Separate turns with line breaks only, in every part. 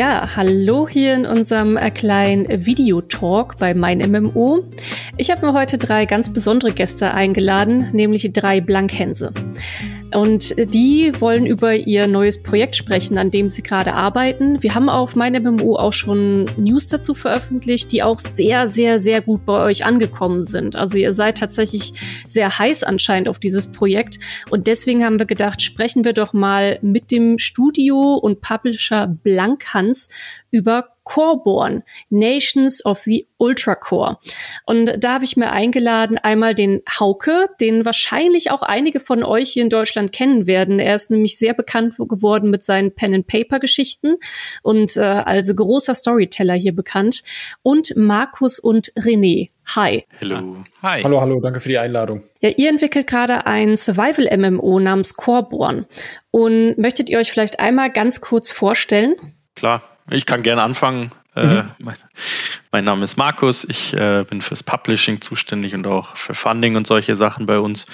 Ja, hallo hier in unserem äh, kleinen Videotalk bei Mein MMO. Ich habe mir heute drei ganz besondere Gäste eingeladen, nämlich drei Blankhänse. Und die wollen über ihr neues Projekt sprechen, an dem sie gerade arbeiten. Wir haben auf meinem MMO auch schon News dazu veröffentlicht, die auch sehr, sehr, sehr gut bei euch angekommen sind. Also ihr seid tatsächlich sehr heiß anscheinend auf dieses Projekt. Und deswegen haben wir gedacht, sprechen wir doch mal mit dem Studio und Publisher Blankhans über Coreborn, Nations of the Ultra Core. Und da habe ich mir eingeladen einmal den Hauke, den wahrscheinlich auch einige von euch hier in Deutschland kennen werden. Er ist nämlich sehr bekannt geworden mit seinen Pen-and-Paper-Geschichten und äh, als großer Storyteller hier bekannt. Und Markus und René. Hi.
Hallo.
Hi. Hallo, hallo, danke für die Einladung.
Ja, ihr entwickelt gerade ein Survival-MMO namens Coreborn. Und möchtet ihr euch vielleicht einmal ganz kurz vorstellen?
Klar. Ich kann gerne anfangen. Äh, mhm. Mein, mein, Name ist Markus. Ich äh, bin fürs Publishing zuständig und auch für Funding und solche Sachen bei uns.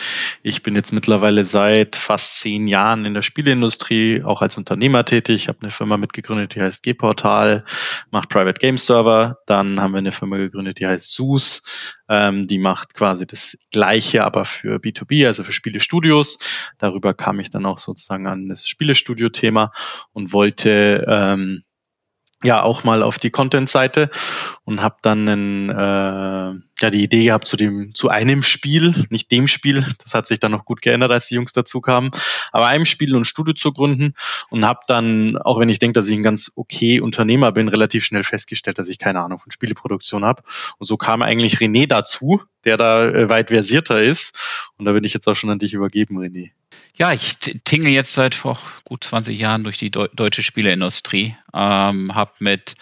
Ich bin jetzt mittlerweile seit fast zehn Jahren in der Spieleindustrie, auch als Unternehmer tätig. Ich habe eine Firma mitgegründet, die heißt G-Portal, macht Private Game Server. Dann haben wir eine Firma gegründet, die heißt SUS. Ähm, die macht quasi das Gleiche, aber für B2B, also für Spielestudios. Darüber kam ich dann auch sozusagen an das Spielestudio-Thema und wollte ähm, ja auch mal auf die Content-Seite und habe dann einen, äh, ja die Idee gehabt zu dem zu einem Spiel, nicht dem Spiel, das hat sich dann noch gut geändert, als die Jungs dazu kamen, aber einem Spiel und Studio zu gründen und habe dann, auch wenn ich denke, dass ich ein ganz okay Unternehmer bin, relativ schnell festgestellt, dass ich keine Ahnung von Spieleproduktion habe und so kam eigentlich René dazu, der da äh, weit versierter ist. Und da bin ich jetzt auch schon an dich übergeben, René.
Ja, ich tingle jetzt seit oh, gut 20 Jahren durch die Deu deutsche Spieleindustrie. Ähm, habe mit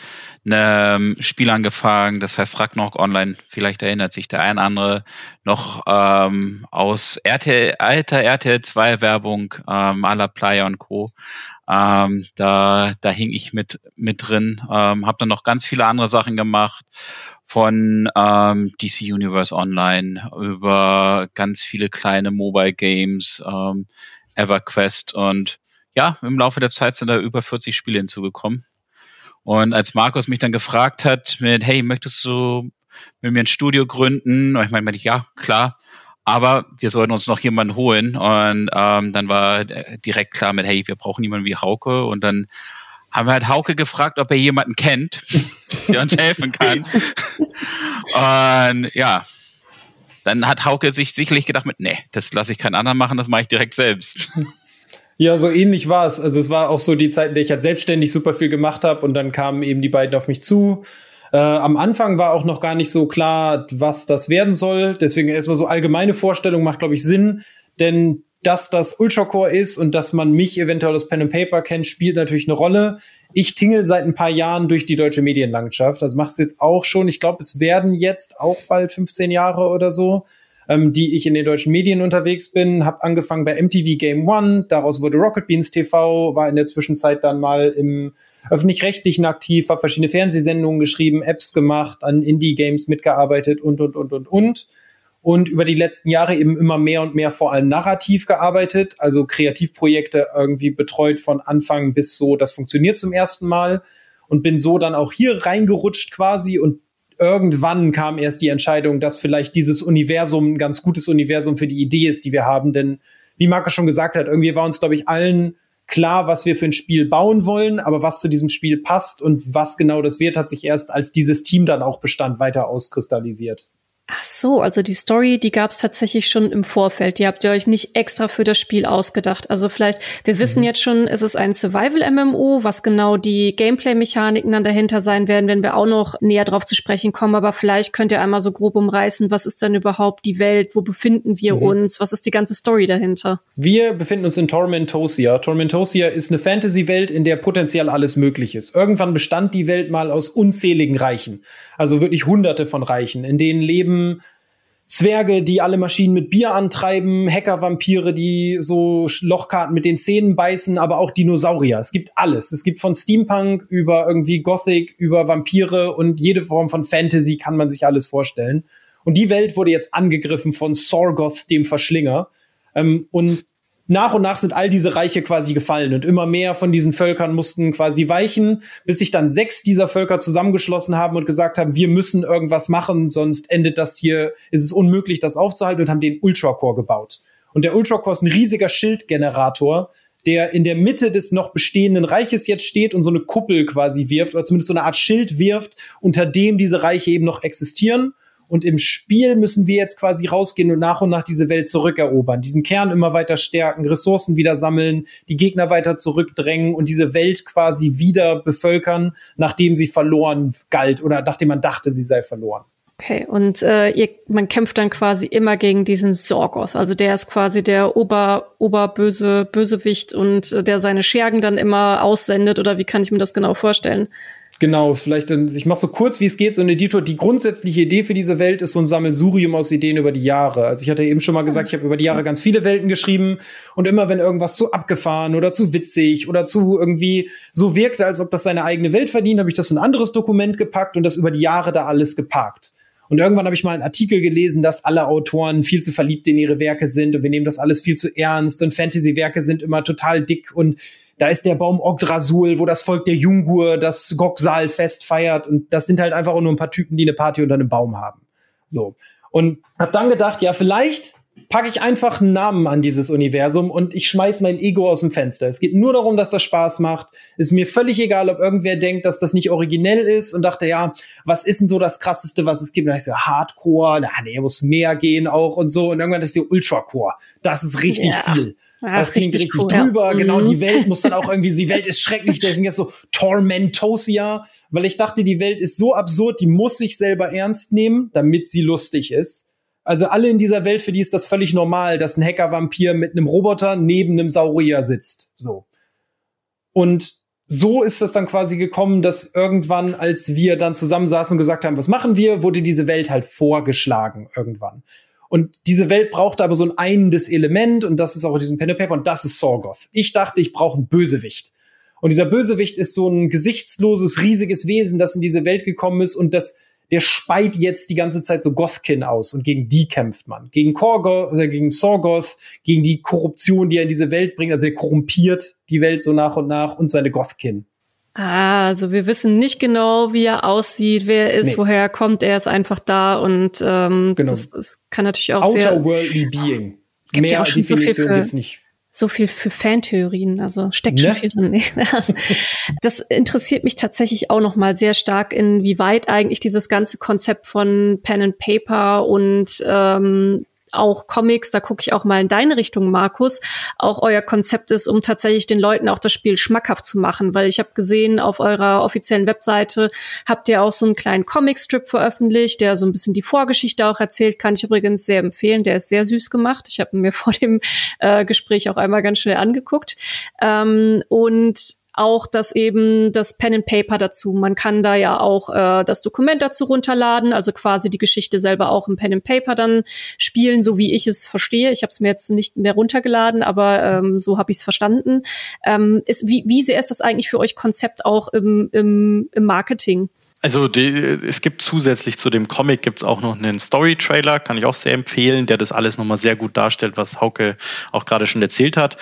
einem Spiel angefangen, das heißt Ragnarok Online. Vielleicht erinnert sich der ein andere noch ähm, aus RTL, alter RTL 2 Werbung ähm, aller Playa und Co. Ähm, da, da hing ich mit, mit drin. Ähm, habe dann noch ganz viele andere Sachen gemacht von ähm, DC Universe Online über ganz viele kleine Mobile Games, ähm, EverQuest und ja, im Laufe der Zeit sind da über 40 Spiele hinzugekommen. Und als Markus mich dann gefragt hat mit, hey, möchtest du mit mir ein Studio gründen? Und ich meine, ja, klar, aber wir sollten uns noch jemanden holen. Und ähm, dann war direkt klar mit, hey, wir brauchen jemanden wie Hauke. Und dann haben wir halt Hauke gefragt, ob er jemanden kennt, der uns helfen kann. Und ja, dann hat Hauke sich sicherlich gedacht mit, nee, das lasse ich keinen anderen machen, das mache ich direkt selbst.
Ja, so ähnlich war es. Also es war auch so die Zeit, in der ich halt selbstständig super viel gemacht habe und dann kamen eben die beiden auf mich zu. Äh, am Anfang war auch noch gar nicht so klar, was das werden soll. Deswegen erstmal so allgemeine Vorstellung macht, glaube ich, Sinn. Denn dass das Ultracore ist und dass man mich eventuell aus Pen and Paper kennt, spielt natürlich eine Rolle. Ich tingle seit ein paar Jahren durch die deutsche Medienlandschaft. Das macht es jetzt auch schon. Ich glaube, es werden jetzt auch bald 15 Jahre oder so, ähm, die ich in den deutschen Medien unterwegs bin. Hab angefangen bei MTV Game One, daraus wurde Rocket Beans TV, war in der Zwischenzeit dann mal im öffentlich-rechtlichen aktiv, habe verschiedene Fernsehsendungen geschrieben, Apps gemacht, an Indie-Games mitgearbeitet und, und, und, und, und und über die letzten Jahre eben immer mehr und mehr vor allem narrativ gearbeitet, also Kreativprojekte irgendwie betreut von Anfang bis so, das funktioniert zum ersten Mal und bin so dann auch hier reingerutscht quasi und irgendwann kam erst die Entscheidung, dass vielleicht dieses Universum ein ganz gutes Universum für die Idee ist, die wir haben, denn wie Markus schon gesagt hat, irgendwie war uns, glaube ich, allen klar, was wir für ein Spiel bauen wollen, aber was zu diesem Spiel passt und was genau das wird, hat sich erst als dieses Team dann auch bestand weiter auskristallisiert.
Ach so, also die Story, die gab es tatsächlich schon im Vorfeld. Die habt ihr euch nicht extra für das Spiel ausgedacht. Also vielleicht, wir wissen mhm. jetzt schon, es ist ein Survival-MMO, was genau die Gameplay-Mechaniken dann dahinter sein werden, wenn wir auch noch näher drauf zu sprechen kommen. Aber vielleicht könnt ihr einmal so grob umreißen, was ist denn überhaupt die Welt, wo befinden wir mhm. uns, was ist die ganze Story dahinter?
Wir befinden uns in Tormentosia. Tormentosia ist eine Fantasy-Welt, in der potenziell alles möglich ist. Irgendwann bestand die Welt mal aus unzähligen Reichen. Also wirklich hunderte von Reichen, in denen leben Zwerge, die alle Maschinen mit Bier antreiben, Hacker-Vampire, die so Lochkarten mit den Zähnen beißen, aber auch Dinosaurier. Es gibt alles. Es gibt von Steampunk über irgendwie Gothic, über Vampire und jede Form von Fantasy kann man sich alles vorstellen. Und die Welt wurde jetzt angegriffen von Sorgoth, dem Verschlinger. Ähm, und nach und nach sind all diese Reiche quasi gefallen und immer mehr von diesen Völkern mussten quasi weichen, bis sich dann sechs dieser Völker zusammengeschlossen haben und gesagt haben, wir müssen irgendwas machen, sonst endet das hier, ist es unmöglich, das aufzuhalten und haben den Ultracore gebaut. Und der Ultracore ist ein riesiger Schildgenerator, der in der Mitte des noch bestehenden Reiches jetzt steht und so eine Kuppel quasi wirft oder zumindest so eine Art Schild wirft, unter dem diese Reiche eben noch existieren. Und im Spiel müssen wir jetzt quasi rausgehen und nach und nach diese Welt zurückerobern, diesen Kern immer weiter stärken, Ressourcen wieder sammeln, die Gegner weiter zurückdrängen und diese Welt quasi wieder bevölkern, nachdem sie verloren galt oder nachdem man dachte, sie sei verloren.
Okay, und äh, ihr, man kämpft dann quasi immer gegen diesen Sorgoth. Also der ist quasi der Ober, Oberböse, Bösewicht und äh, der seine Schergen dann immer aussendet. Oder wie kann ich mir das genau vorstellen?
Genau, vielleicht, ich mache so kurz, wie es geht, so ein Editor. Die grundsätzliche Idee für diese Welt ist so ein Sammelsurium aus Ideen über die Jahre. Also ich hatte eben schon mal gesagt, ich habe über die Jahre ganz viele Welten geschrieben und immer wenn irgendwas zu abgefahren oder zu witzig oder zu irgendwie so wirkte, als ob das seine eigene Welt verdient, habe ich das in ein anderes Dokument gepackt und das über die Jahre da alles geparkt. Und irgendwann habe ich mal einen Artikel gelesen, dass alle Autoren viel zu verliebt in ihre Werke sind und wir nehmen das alles viel zu ernst und Fantasy-Werke sind immer total dick und da ist der Baum Ogdrasul, wo das Volk der Jungur das Goksal-Fest feiert und das sind halt einfach nur ein paar Typen, die eine Party unter einem Baum haben. So. Und hab dann gedacht, ja, vielleicht packe ich einfach einen Namen an dieses Universum und ich schmeiß mein Ego aus dem Fenster. Es geht nur darum, dass das Spaß macht. Ist mir völlig egal, ob irgendwer denkt, dass das nicht originell ist und dachte, ja, was ist denn so das krasseste, was es gibt? Und dann ich so, Hardcore, na, nee, muss mehr gehen auch und so. Und irgendwann ich so, Ultracore. Das ist richtig ja. viel. Ja, das klingt richtig, cool, drüber. Ja. Genau, die mhm. Welt muss dann auch irgendwie, die Welt ist schrecklich, deswegen jetzt so Tormentosia, weil ich dachte, die Welt ist so absurd, die muss sich selber ernst nehmen, damit sie lustig ist. Also alle in dieser Welt, für die ist das völlig normal, dass ein Hacker-Vampir mit einem Roboter neben einem Saurier sitzt. So. Und so ist es dann quasi gekommen, dass irgendwann, als wir dann zusammensaßen und gesagt haben, was machen wir, wurde diese Welt halt vorgeschlagen irgendwann. Und diese Welt brauchte aber so ein einendes Element und das ist auch in diesem Pen and Paper und das ist Sorgoth. Ich dachte, ich brauche einen Bösewicht. Und dieser Bösewicht ist so ein gesichtsloses, riesiges Wesen, das in diese Welt gekommen ist und das der speit jetzt die ganze Zeit so Gothkin aus und gegen die kämpft man. Gegen Korgoth, oder gegen Sorgoth, gegen die Korruption, die er in diese Welt bringt. Also er korrumpiert die Welt so nach und nach und seine Gothkin.
Ah, also wir wissen nicht genau, wie er aussieht, wer er ist, nee. woher er kommt. Er ist einfach da und ähm, genau. das, das kann natürlich auch
Outer
sehr.
Worldly Being.
Gibt Mehr ja auch schon Definition so viel für, gibt's nicht so viel für Fantheorien, also steckt schon ne? viel drin. das interessiert mich tatsächlich auch noch mal sehr stark, inwieweit eigentlich dieses ganze Konzept von Pen and Paper und ähm, auch Comics, da gucke ich auch mal in deine Richtung, Markus, auch euer Konzept ist, um tatsächlich den Leuten auch das Spiel schmackhaft zu machen, weil ich habe gesehen, auf eurer offiziellen Webseite habt ihr auch so einen kleinen Comicstrip veröffentlicht, der so ein bisschen die Vorgeschichte auch erzählt, kann ich übrigens sehr empfehlen, der ist sehr süß gemacht. Ich habe mir vor dem äh, Gespräch auch einmal ganz schnell angeguckt. Ähm, und auch das eben das Pen and Paper dazu. Man kann da ja auch äh, das Dokument dazu runterladen, also quasi die Geschichte selber auch im Pen and Paper dann spielen, so wie ich es verstehe. Ich habe es mir jetzt nicht mehr runtergeladen, aber ähm, so habe ich es verstanden. Ähm, ist, wie, wie sehr ist das eigentlich für euch Konzept auch im, im, im Marketing?
Also die, es gibt zusätzlich zu dem Comic gibt's auch noch einen Story-Trailer, kann ich auch sehr empfehlen, der das alles nochmal sehr gut darstellt, was Hauke auch gerade schon erzählt hat.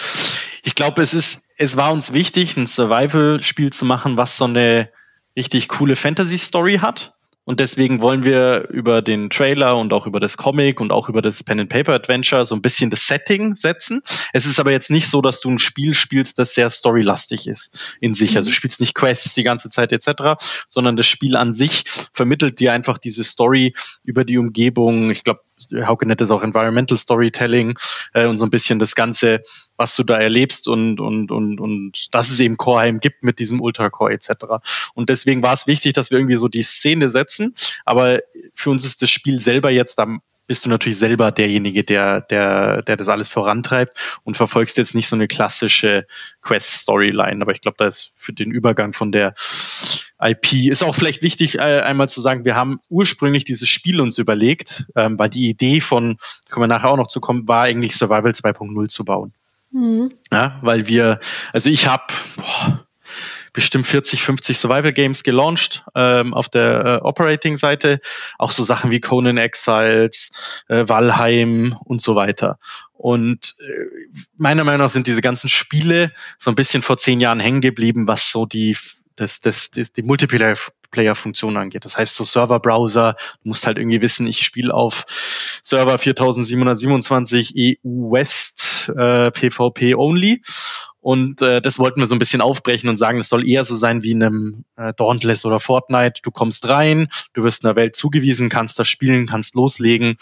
Ich glaube, es ist, es war uns wichtig, ein Survival-Spiel zu machen, was so eine richtig coole Fantasy-Story hat. Und deswegen wollen wir über den Trailer und auch über das Comic und auch über das Pen and Paper Adventure so ein bisschen das Setting setzen. Es ist aber jetzt nicht so, dass du ein Spiel spielst, das sehr storylastig ist in sich. Also du mhm. spielst nicht Quests die ganze Zeit etc., sondern das Spiel an sich vermittelt dir einfach diese Story über die Umgebung. Ich glaube, Hauke nennt es auch Environmental Storytelling äh, und so ein bisschen das Ganze, was du da erlebst und, und, und, und dass es eben Coreheim gibt mit diesem Ultracore etc. Und deswegen war es wichtig, dass wir irgendwie so die Szene setzen, aber für uns ist das Spiel selber jetzt am bist du natürlich selber derjenige, der, der, der das alles vorantreibt und verfolgst jetzt nicht so eine klassische Quest-Storyline. Aber ich glaube, da ist für den Übergang von der IP ist auch vielleicht wichtig, äh, einmal zu sagen, wir haben ursprünglich dieses Spiel uns überlegt, ähm, weil die Idee von, können wir nachher auch noch zu kommen, war eigentlich Survival 2.0 zu bauen. Mhm. Ja, weil wir, also ich habe bestimmt 40, 50 Survival Games gelauncht ähm, auf der äh, Operating-Seite. Auch so Sachen wie Conan Exiles, äh, Valheim und so weiter. Und äh, meiner Meinung nach sind diese ganzen Spiele so ein bisschen vor zehn Jahren hängen geblieben, was so die das, das, das die Multiplayer-Funktion angeht. Das heißt so Server-Browser, du musst halt irgendwie wissen, ich spiele auf Server 4727 EU West äh, PvP only. Und äh, das wollten wir so ein bisschen aufbrechen und sagen, es soll eher so sein wie in einem äh, Dauntless oder Fortnite. Du kommst rein, du wirst einer Welt zugewiesen, kannst das spielen, kannst loslegen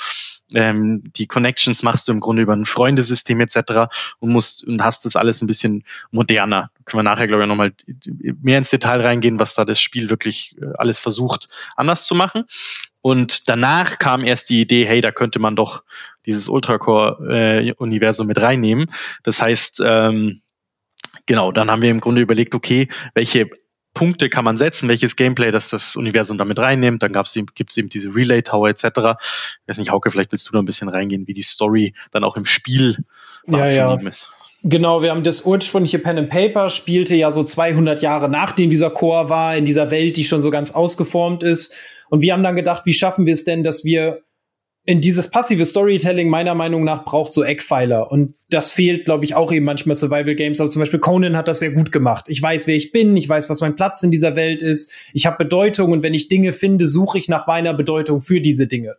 ähm, die Connections machst du im Grunde über ein Freundesystem etc. und musst und hast das alles ein bisschen moderner. Können wir nachher, glaube ich, nochmal mehr ins Detail reingehen, was da das Spiel wirklich äh, alles versucht, anders zu machen. Und danach kam erst die Idee, hey, da könnte man doch dieses Ultracore-Universum äh, mit reinnehmen. Das heißt, ähm, genau, dann haben wir im Grunde überlegt, okay, welche Punkte kann man setzen, welches Gameplay das das Universum damit reinnimmt. Dann gab's eben, gibt's eben diese Relay Tower etc. Ich weiß nicht, Hauke, vielleicht willst du da ein bisschen reingehen, wie die Story dann auch im Spiel
wahrzunehmen ja, ja. ist. Genau, wir haben das ursprüngliche Pen and Paper spielte ja so 200 Jahre nachdem dieser Chor war in dieser Welt, die schon so ganz ausgeformt ist. Und wir haben dann gedacht, wie schaffen wir es denn, dass wir in dieses passive Storytelling meiner Meinung nach braucht so Eckpfeiler. Und das fehlt, glaube ich, auch eben manchmal Survival Games. Aber zum Beispiel Conan hat das sehr gut gemacht. Ich weiß, wer ich bin, ich weiß, was mein Platz in dieser Welt ist. Ich habe Bedeutung und wenn ich Dinge finde, suche ich nach meiner Bedeutung für diese Dinge.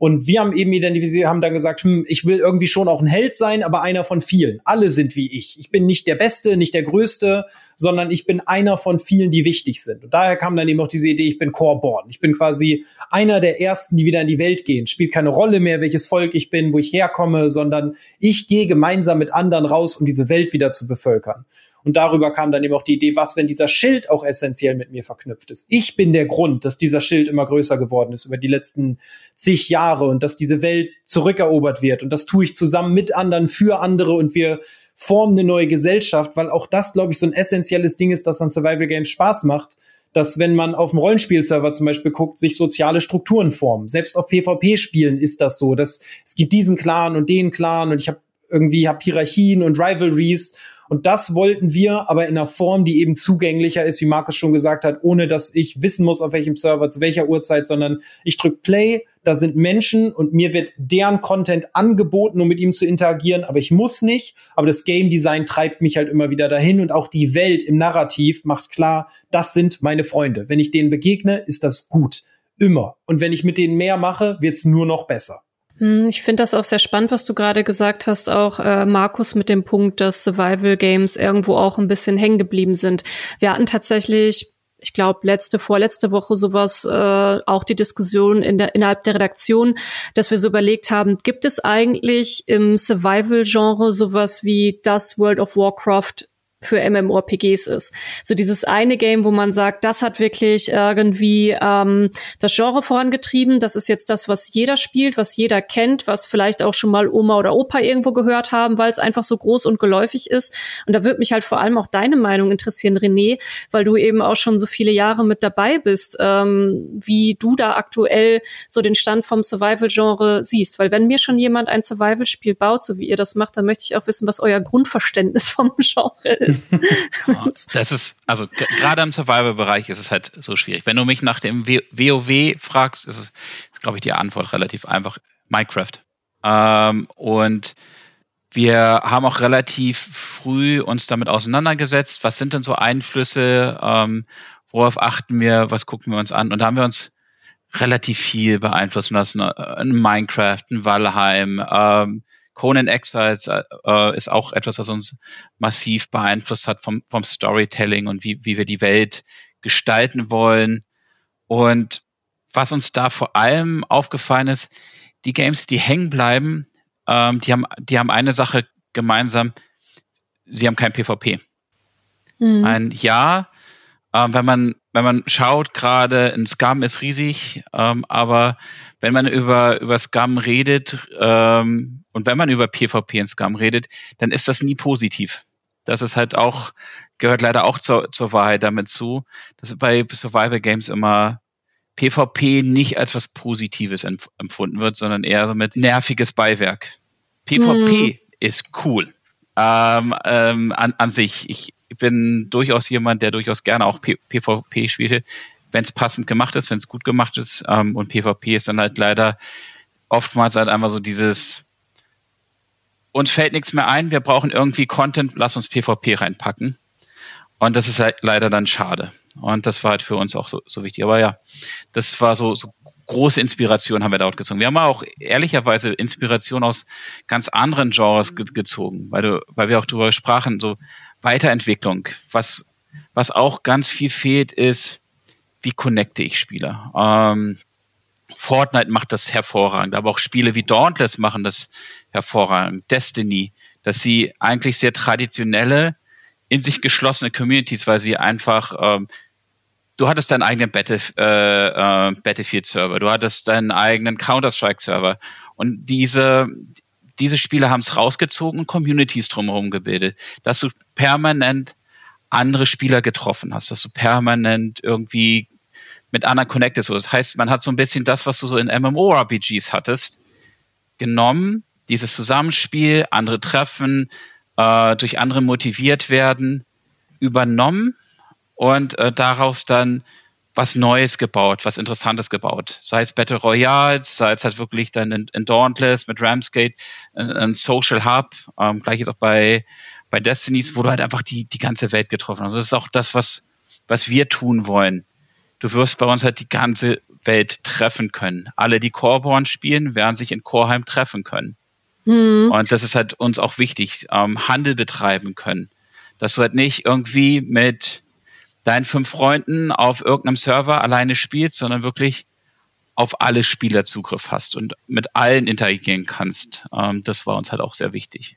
Und wir haben eben identifiziert, haben dann gesagt, hm, ich will irgendwie schon auch ein Held sein, aber einer von vielen. Alle sind wie ich. Ich bin nicht der Beste, nicht der Größte, sondern ich bin einer von vielen, die wichtig sind. Und daher kam dann eben auch diese Idee, ich bin Core-Born. Ich bin quasi einer der ersten, die wieder in die Welt gehen. Spielt keine Rolle mehr, welches Volk ich bin, wo ich herkomme, sondern ich gehe gemeinsam mit anderen raus, um diese Welt wieder zu bevölkern. Und darüber kam dann eben auch die Idee, was, wenn dieser Schild auch essentiell mit mir verknüpft ist. Ich bin der Grund, dass dieser Schild immer größer geworden ist über die letzten zig Jahre und dass diese Welt zurückerobert wird. Und das tue ich zusammen mit anderen, für andere und wir formen eine neue Gesellschaft, weil auch das, glaube ich, so ein essentielles Ding ist, das an Survival Games Spaß macht, dass wenn man auf dem Rollenspielserver zum Beispiel guckt, sich soziale Strukturen formen. Selbst auf PvP-Spielen ist das so, dass es gibt diesen Clan und den Clan und ich habe irgendwie hab Hierarchien und Rivalries und das wollten wir, aber in einer Form, die eben zugänglicher ist, wie Markus schon gesagt hat, ohne dass ich wissen muss, auf welchem Server, zu welcher Uhrzeit, sondern ich drück Play, da sind Menschen und mir wird deren Content angeboten, um mit ihm zu interagieren, aber ich muss nicht. Aber das Game Design treibt mich halt immer wieder dahin und auch die Welt im Narrativ macht klar, das sind meine Freunde. Wenn ich denen begegne, ist das gut. Immer. Und wenn ich mit denen mehr mache, wird's nur noch besser.
Hm, ich finde das auch sehr spannend, was du gerade gesagt hast, auch äh, Markus mit dem Punkt, dass Survival Games irgendwo auch ein bisschen hängen geblieben sind. Wir hatten tatsächlich ich glaube, letzte, vorletzte Woche sowas, äh, auch die Diskussion in der, innerhalb der Redaktion, dass wir so überlegt haben, gibt es eigentlich im Survival-Genre sowas wie das World of Warcraft für MMORPGs ist. So dieses eine Game, wo man sagt, das hat wirklich irgendwie ähm, das Genre vorangetrieben. Das ist jetzt das, was jeder spielt, was jeder kennt, was vielleicht auch schon mal Oma oder Opa irgendwo gehört haben, weil es einfach so groß und geläufig ist. Und da würde mich halt vor allem auch deine Meinung interessieren, René, weil du eben auch schon so viele Jahre mit dabei bist, ähm, wie du da aktuell so den Stand vom Survival-Genre siehst. Weil wenn mir schon jemand ein Survival-Spiel baut, so wie ihr das macht, dann möchte ich auch wissen, was euer Grundverständnis vom Genre ist ist.
das ist, also gerade im Survival-Bereich ist es halt so schwierig. Wenn du mich nach dem WoW fragst, ist es, glaube ich, die Antwort relativ einfach. Minecraft. Ähm, und wir haben auch relativ früh uns damit auseinandergesetzt. Was sind denn so Einflüsse? Ähm, worauf achten wir? Was gucken wir uns an? Und da haben wir uns relativ viel beeinflussen lassen. Ein Minecraft, ein Valheim, ähm, Conan Exiles äh, ist auch etwas, was uns massiv beeinflusst hat vom, vom Storytelling und wie, wie wir die Welt gestalten wollen. Und was uns da vor allem aufgefallen ist, die Games, die hängen bleiben, ähm, die, haben, die haben eine Sache gemeinsam, sie haben kein PvP. Mhm. Ein Ja, ähm, wenn man wenn man schaut, gerade ein Scam ist riesig, ähm, aber wenn man über, über Scam redet ähm, und wenn man über PvP in Scam redet, dann ist das nie positiv. Das ist halt auch, gehört leider auch zur, zur Wahrheit damit zu, dass bei Survival Games immer PvP nicht als was Positives empfunden wird, sondern eher so mit nerviges Beiwerk. PvP mhm. ist cool. Ähm, ähm, an, an sich. Ich ich bin durchaus jemand, der durchaus gerne auch P PvP spielte, wenn es passend gemacht ist, wenn es gut gemacht ist. Ähm, und PvP ist dann halt leider oftmals halt einfach so dieses, uns fällt nichts mehr ein, wir brauchen irgendwie Content, lass uns PvP reinpacken. Und das ist halt leider dann schade. Und das war halt für uns auch so, so wichtig. Aber ja, das war so, so große Inspiration haben wir dort gezogen. Wir haben auch ehrlicherweise Inspiration aus ganz anderen Genres ge gezogen, weil, du, weil wir auch darüber sprachen, so Weiterentwicklung. Was, was auch ganz viel fehlt, ist, wie connecte ich Spieler? Ähm, Fortnite macht das hervorragend, aber auch Spiele wie Dauntless machen das hervorragend. Destiny, dass sie eigentlich sehr traditionelle in sich geschlossene Communities, weil sie einfach, ähm, du hattest deinen eigenen Battlef äh, äh, Battlefield-Server, du hattest deinen eigenen Counter-Strike-Server und diese, diese Spiele haben es rausgezogen und Communities drumherum gebildet, dass du permanent andere Spieler getroffen hast, dass du permanent irgendwie mit anderen connected wurdest. Das heißt, man hat so ein bisschen das, was du so in MMORPGs hattest, genommen, dieses Zusammenspiel, andere treffen, äh, durch andere motiviert werden, übernommen und äh, daraus dann was Neues gebaut, was Interessantes gebaut. Sei es Battle Royals, sei es halt wirklich dann in, in Dauntless mit Ramsgate, ein, ein Social Hub, ähm, gleich jetzt auch bei, bei Destinies, wo du halt einfach die, die ganze Welt getroffen hast. Also das ist auch das, was, was wir tun wollen. Du wirst bei uns halt die ganze Welt treffen können. Alle, die Coreborn spielen, werden sich in Coreheim treffen können. Mhm. Und das ist halt uns auch wichtig, ähm, Handel betreiben können. Dass du halt nicht irgendwie mit deinen fünf Freunden auf irgendeinem Server alleine spielst, sondern wirklich auf alle Spieler Zugriff hast und mit allen interagieren kannst. Ähm, das war uns halt auch sehr wichtig.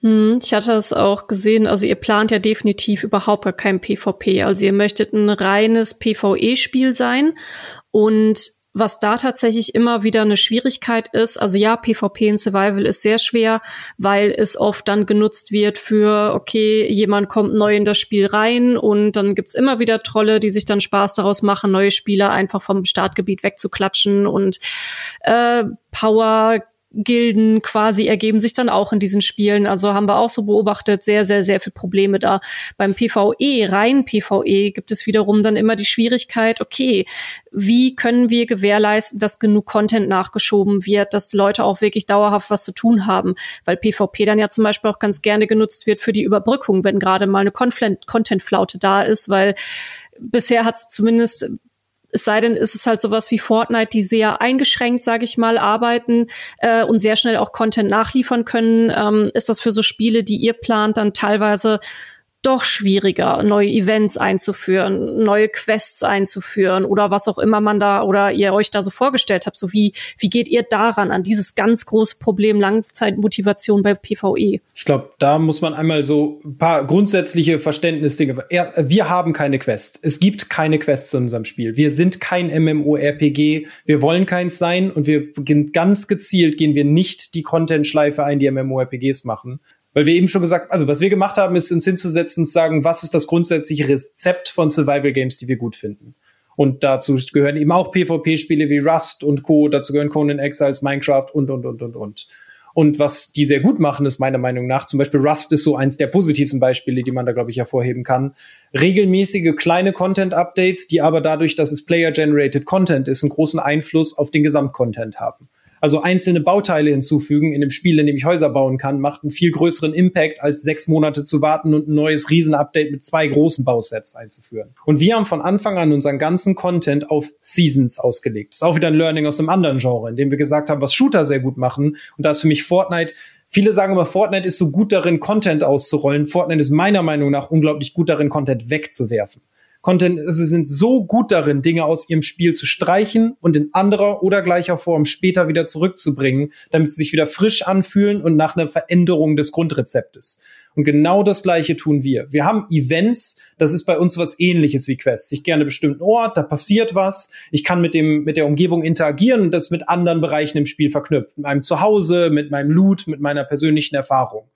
Hm, ich hatte es auch gesehen, also ihr plant ja definitiv überhaupt gar kein PvP. Also ihr möchtet ein reines PvE-Spiel sein und was da tatsächlich immer wieder eine Schwierigkeit ist, also ja, PvP in Survival ist sehr schwer, weil es oft dann genutzt wird für, okay, jemand kommt neu in das Spiel rein und dann gibt's immer wieder Trolle, die sich dann Spaß daraus machen, neue Spieler einfach vom Startgebiet wegzuklatschen und äh, Power Gilden quasi ergeben sich dann auch in diesen Spielen. Also haben wir auch so beobachtet, sehr, sehr, sehr viel Probleme da. Beim PvE, rein PvE, gibt es wiederum dann immer die Schwierigkeit, okay, wie können wir gewährleisten, dass genug Content nachgeschoben wird, dass Leute auch wirklich dauerhaft was zu tun haben? Weil PvP dann ja zum Beispiel auch ganz gerne genutzt wird für die Überbrückung, wenn gerade mal eine Content-Flaute da ist, weil bisher hat es zumindest es sei denn, ist es halt sowas wie Fortnite, die sehr eingeschränkt, sage ich mal, arbeiten äh, und sehr schnell auch Content nachliefern können. Ähm, ist das für so Spiele, die ihr plant, dann teilweise doch schwieriger, neue Events einzuführen, neue Quests einzuführen oder was auch immer man da oder ihr euch da so vorgestellt habt. So wie, wie geht ihr daran, an dieses ganz große Problem Langzeitmotivation bei PvE?
Ich glaube, da muss man einmal so ein paar grundsätzliche Verständnisdinge. Wir haben keine Quests. Es gibt keine Quests in unserem Spiel. Wir sind kein MMORPG. Wir wollen keins sein und wir gehen ganz gezielt gehen wir nicht die Content-Schleife ein, die MMORPGs machen. Weil wir eben schon gesagt, also was wir gemacht haben, ist uns hinzusetzen und sagen, was ist das grundsätzliche Rezept von Survival Games, die wir gut finden. Und dazu gehören eben auch PvP-Spiele wie Rust und Co. Dazu gehören Conan Exiles, Minecraft und, und, und, und, und. Und was die sehr gut machen, ist meiner Meinung nach, zum Beispiel Rust ist so eins der positivsten Beispiele, die man da, glaube ich, hervorheben kann. Regelmäßige kleine Content-Updates, die aber dadurch, dass es Player-Generated Content ist, einen großen Einfluss auf den Gesamtcontent haben. Also einzelne Bauteile hinzufügen in einem Spiel, in dem ich Häuser bauen kann, macht einen viel größeren Impact, als sechs Monate zu warten und ein neues Riesenupdate mit zwei großen Bausets einzuführen. Und wir haben von Anfang an unseren ganzen Content auf Seasons ausgelegt. Das ist auch wieder ein Learning aus einem anderen Genre, in dem wir gesagt haben, was Shooter sehr gut machen. Und da ist für mich Fortnite Viele sagen immer, Fortnite ist so gut darin, Content auszurollen. Fortnite ist meiner Meinung nach unglaublich gut darin, Content wegzuwerfen. Content, sie sind so gut darin, Dinge aus ihrem Spiel zu streichen und in anderer oder gleicher Form später wieder zurückzubringen, damit sie sich wieder frisch anfühlen und nach einer Veränderung des Grundrezeptes. Und genau das Gleiche tun wir. Wir haben Events, das ist bei uns was ähnliches wie Quests. Ich gerne bestimmten Ort, da passiert was. Ich kann mit dem, mit der Umgebung interagieren und das mit anderen Bereichen im Spiel verknüpft. Mit meinem Zuhause, mit meinem Loot, mit meiner persönlichen Erfahrung.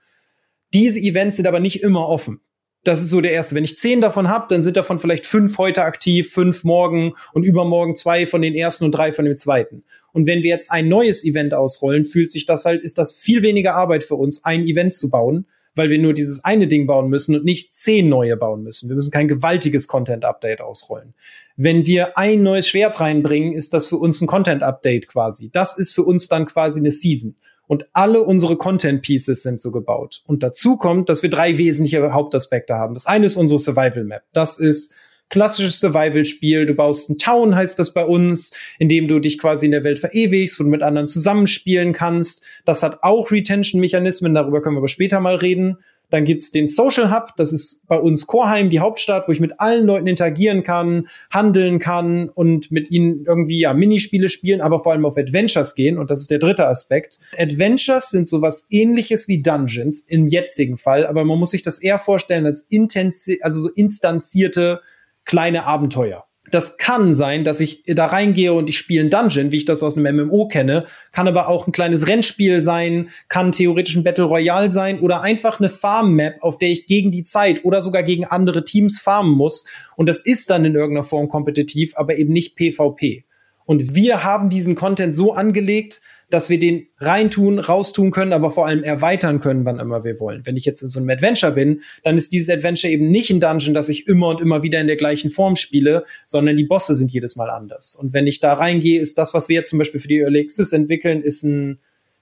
Diese Events sind aber nicht immer offen das ist so der erste. Wenn ich zehn davon habe, dann sind davon vielleicht fünf heute aktiv, fünf morgen und übermorgen zwei von den ersten und drei von dem zweiten. Und wenn wir jetzt ein neues Event ausrollen, fühlt sich das halt, ist das viel weniger Arbeit für uns, ein Event zu bauen, weil wir nur dieses eine Ding bauen müssen und nicht zehn neue bauen müssen. Wir müssen kein gewaltiges Content-Update ausrollen. Wenn wir ein neues Schwert reinbringen, ist das für uns ein Content-Update quasi. Das ist für uns dann quasi eine Season. Und alle unsere Content Pieces sind so gebaut. Und dazu kommt, dass wir drei wesentliche Hauptaspekte haben. Das eine ist unsere Survival Map. Das ist klassisches Survival-Spiel. Du baust ein Town, heißt das bei uns, in dem du dich quasi in der Welt verewigst und mit anderen zusammenspielen kannst. Das hat auch Retention-Mechanismen, darüber können wir aber später mal reden. Dann gibt's den Social Hub, das ist bei uns Chorheim, die Hauptstadt, wo ich mit allen Leuten interagieren kann, handeln kann und mit ihnen irgendwie ja Minispiele spielen, aber vor allem auf Adventures gehen. Und das ist der dritte Aspekt. Adventures sind sowas ähnliches wie Dungeons im jetzigen Fall, aber man muss sich das eher vorstellen als intensi also so instanzierte kleine Abenteuer. Das kann sein, dass ich da reingehe und ich spiele ein Dungeon, wie ich das aus einem MMO kenne, kann aber auch ein kleines Rennspiel sein, kann theoretisch ein Battle Royale sein oder einfach eine Farm-Map, auf der ich gegen die Zeit oder sogar gegen andere Teams farmen muss. Und das ist dann in irgendeiner Form kompetitiv, aber eben nicht PvP. Und wir haben diesen Content so angelegt, dass wir den reintun, raustun können, aber vor allem erweitern können, wann immer wir wollen. Wenn ich jetzt in so einem Adventure bin, dann ist dieses Adventure eben nicht ein Dungeon, das ich immer und immer wieder in der gleichen Form spiele, sondern die Bosse sind jedes Mal anders. Und wenn ich da reingehe, ist das, was wir jetzt zum Beispiel für die Early Access entwickeln, ist ein,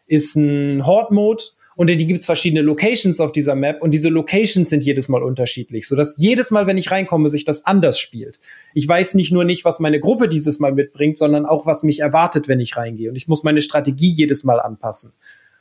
ist ein Horde-Mode, und in die gibt's verschiedene Locations auf dieser Map und diese Locations sind jedes Mal unterschiedlich, sodass jedes Mal, wenn ich reinkomme, sich das anders spielt. Ich weiß nicht nur nicht, was meine Gruppe dieses Mal mitbringt, sondern auch, was mich erwartet, wenn ich reingehe. Und ich muss meine Strategie jedes Mal anpassen.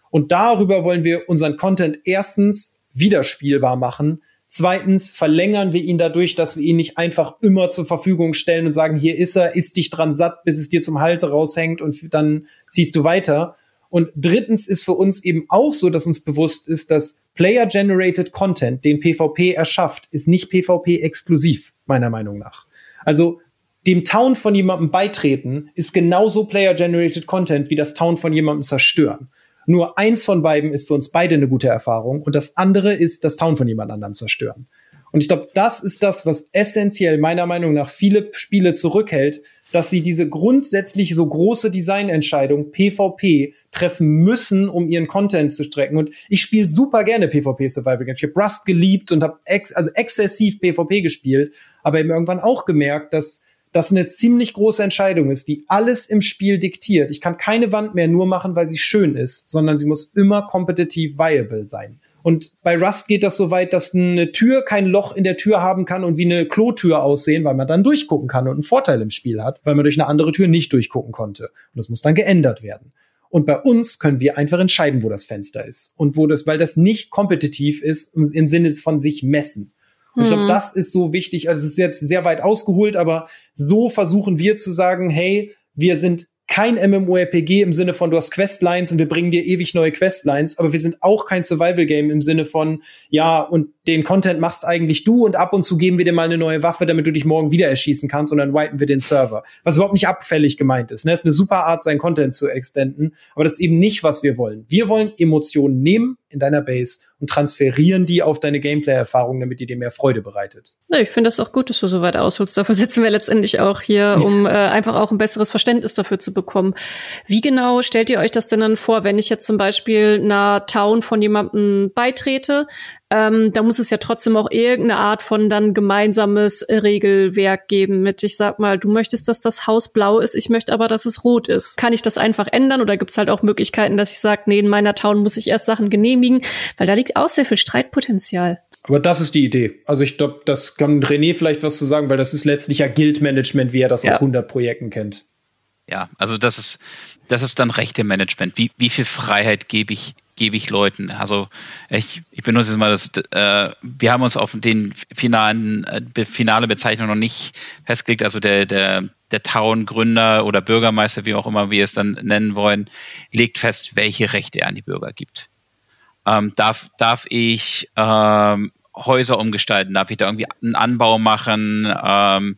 Und darüber wollen wir unseren Content erstens wiederspielbar machen. Zweitens verlängern wir ihn dadurch, dass wir ihn nicht einfach immer zur Verfügung stellen und sagen, hier ist er, isst dich dran satt, bis es dir zum Halse raushängt und dann ziehst du weiter, und drittens ist für uns eben auch so, dass uns bewusst ist, dass Player-Generated Content, den PvP erschafft, ist nicht PvP-exklusiv, meiner Meinung nach. Also dem Town von jemandem beitreten ist genauso Player-Generated Content wie das Town von jemandem zerstören. Nur eins von beiden ist für uns beide eine gute Erfahrung und das andere ist das Town von jemand anderem zerstören. Und ich glaube, das ist das, was essentiell meiner Meinung nach viele Spiele zurückhält, dass sie diese grundsätzlich so große Designentscheidung PvP treffen müssen, um ihren Content zu strecken. Und ich spiele super gerne PvP Survival Games. Ich habe Rust geliebt und habe ex also exzessiv PvP gespielt, aber eben irgendwann auch gemerkt, dass das eine ziemlich große Entscheidung ist, die alles im Spiel diktiert. Ich kann keine Wand mehr nur machen, weil sie schön ist, sondern sie muss immer kompetitiv viable sein. Und bei Rust geht das so weit, dass eine Tür kein Loch in der Tür haben kann und wie eine Klotür aussehen, weil man dann durchgucken kann und einen Vorteil im Spiel hat, weil man durch eine andere Tür nicht durchgucken konnte. Und das muss dann geändert werden. Und bei uns können wir einfach entscheiden, wo das Fenster ist. Und wo das, weil das nicht kompetitiv ist im Sinne von sich messen. Und ich glaube, mhm. das ist so wichtig. Also es ist jetzt sehr weit ausgeholt, aber so versuchen wir zu sagen, hey, wir sind kein MMORPG im Sinne von, du hast Questlines und wir bringen dir ewig neue Questlines, aber wir sind auch kein Survival-Game im Sinne von, ja, und den Content machst eigentlich du und ab und zu geben wir dir mal eine neue Waffe, damit du dich morgen wieder erschießen kannst und dann wipen wir den Server. Was überhaupt nicht abfällig gemeint ist. Ne? Ist eine super Art, seinen Content zu extenden, aber das ist eben nicht, was wir wollen. Wir wollen Emotionen nehmen in deiner Base und transferieren die auf deine Gameplay-Erfahrung, damit die dir mehr Freude bereitet.
Ja, ich finde das auch gut, dass du so weit ausholst. Dafür sitzen wir letztendlich auch hier, um äh, einfach auch ein besseres Verständnis dafür zu bekommen. Wie genau stellt ihr euch das denn dann vor, wenn ich jetzt zum Beispiel einer Town von jemandem beitrete? ähm, da muss es ja trotzdem auch irgendeine Art von dann gemeinsames Regelwerk geben mit, ich sag mal, du möchtest, dass das Haus blau ist, ich möchte aber, dass es rot ist. Kann ich das einfach ändern oder gibt es halt auch Möglichkeiten, dass ich sage, nee, in meiner Town muss ich erst Sachen genehmigen, weil da liegt auch sehr viel Streitpotenzial.
Aber das ist die Idee. Also ich glaube, das kann René vielleicht was zu sagen, weil das ist letztlich ja Guild-Management, wie er das ja. aus 100 Projekten kennt.
Ja, also das ist, das ist dann rechte Management. Wie, wie viel Freiheit gebe ich gebe ich Leuten. Also ich, ich benutze jetzt mal das, äh, wir haben uns auf den finalen, äh, finale Bezeichnung noch nicht festgelegt, also der, der, der Town-Gründer oder Bürgermeister, wie auch immer wir es dann nennen wollen, legt fest, welche Rechte er an die Bürger gibt. Ähm, darf, darf ich ähm, Häuser umgestalten? Darf ich da irgendwie einen Anbau machen? Ähm,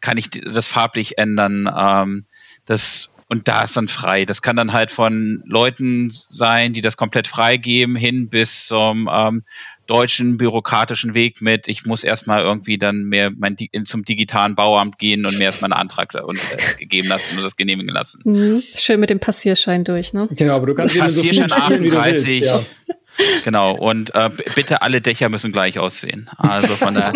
kann ich das farblich ändern? Ähm, das und da ist dann frei. Das kann dann halt von Leuten sein, die das komplett freigeben, hin bis zum ähm, deutschen bürokratischen Weg mit, ich muss erstmal irgendwie dann mehr mein, zum digitalen Bauamt gehen und mir erstmal einen Antrag und, äh, gegeben lassen und das genehmigen lassen.
Mhm. Schön mit dem Passierschein durch, ne?
Genau, aber du kannst Passierschein
so 38, willst, ja. Genau. Und äh, bitte alle Dächer müssen gleich aussehen. Also von der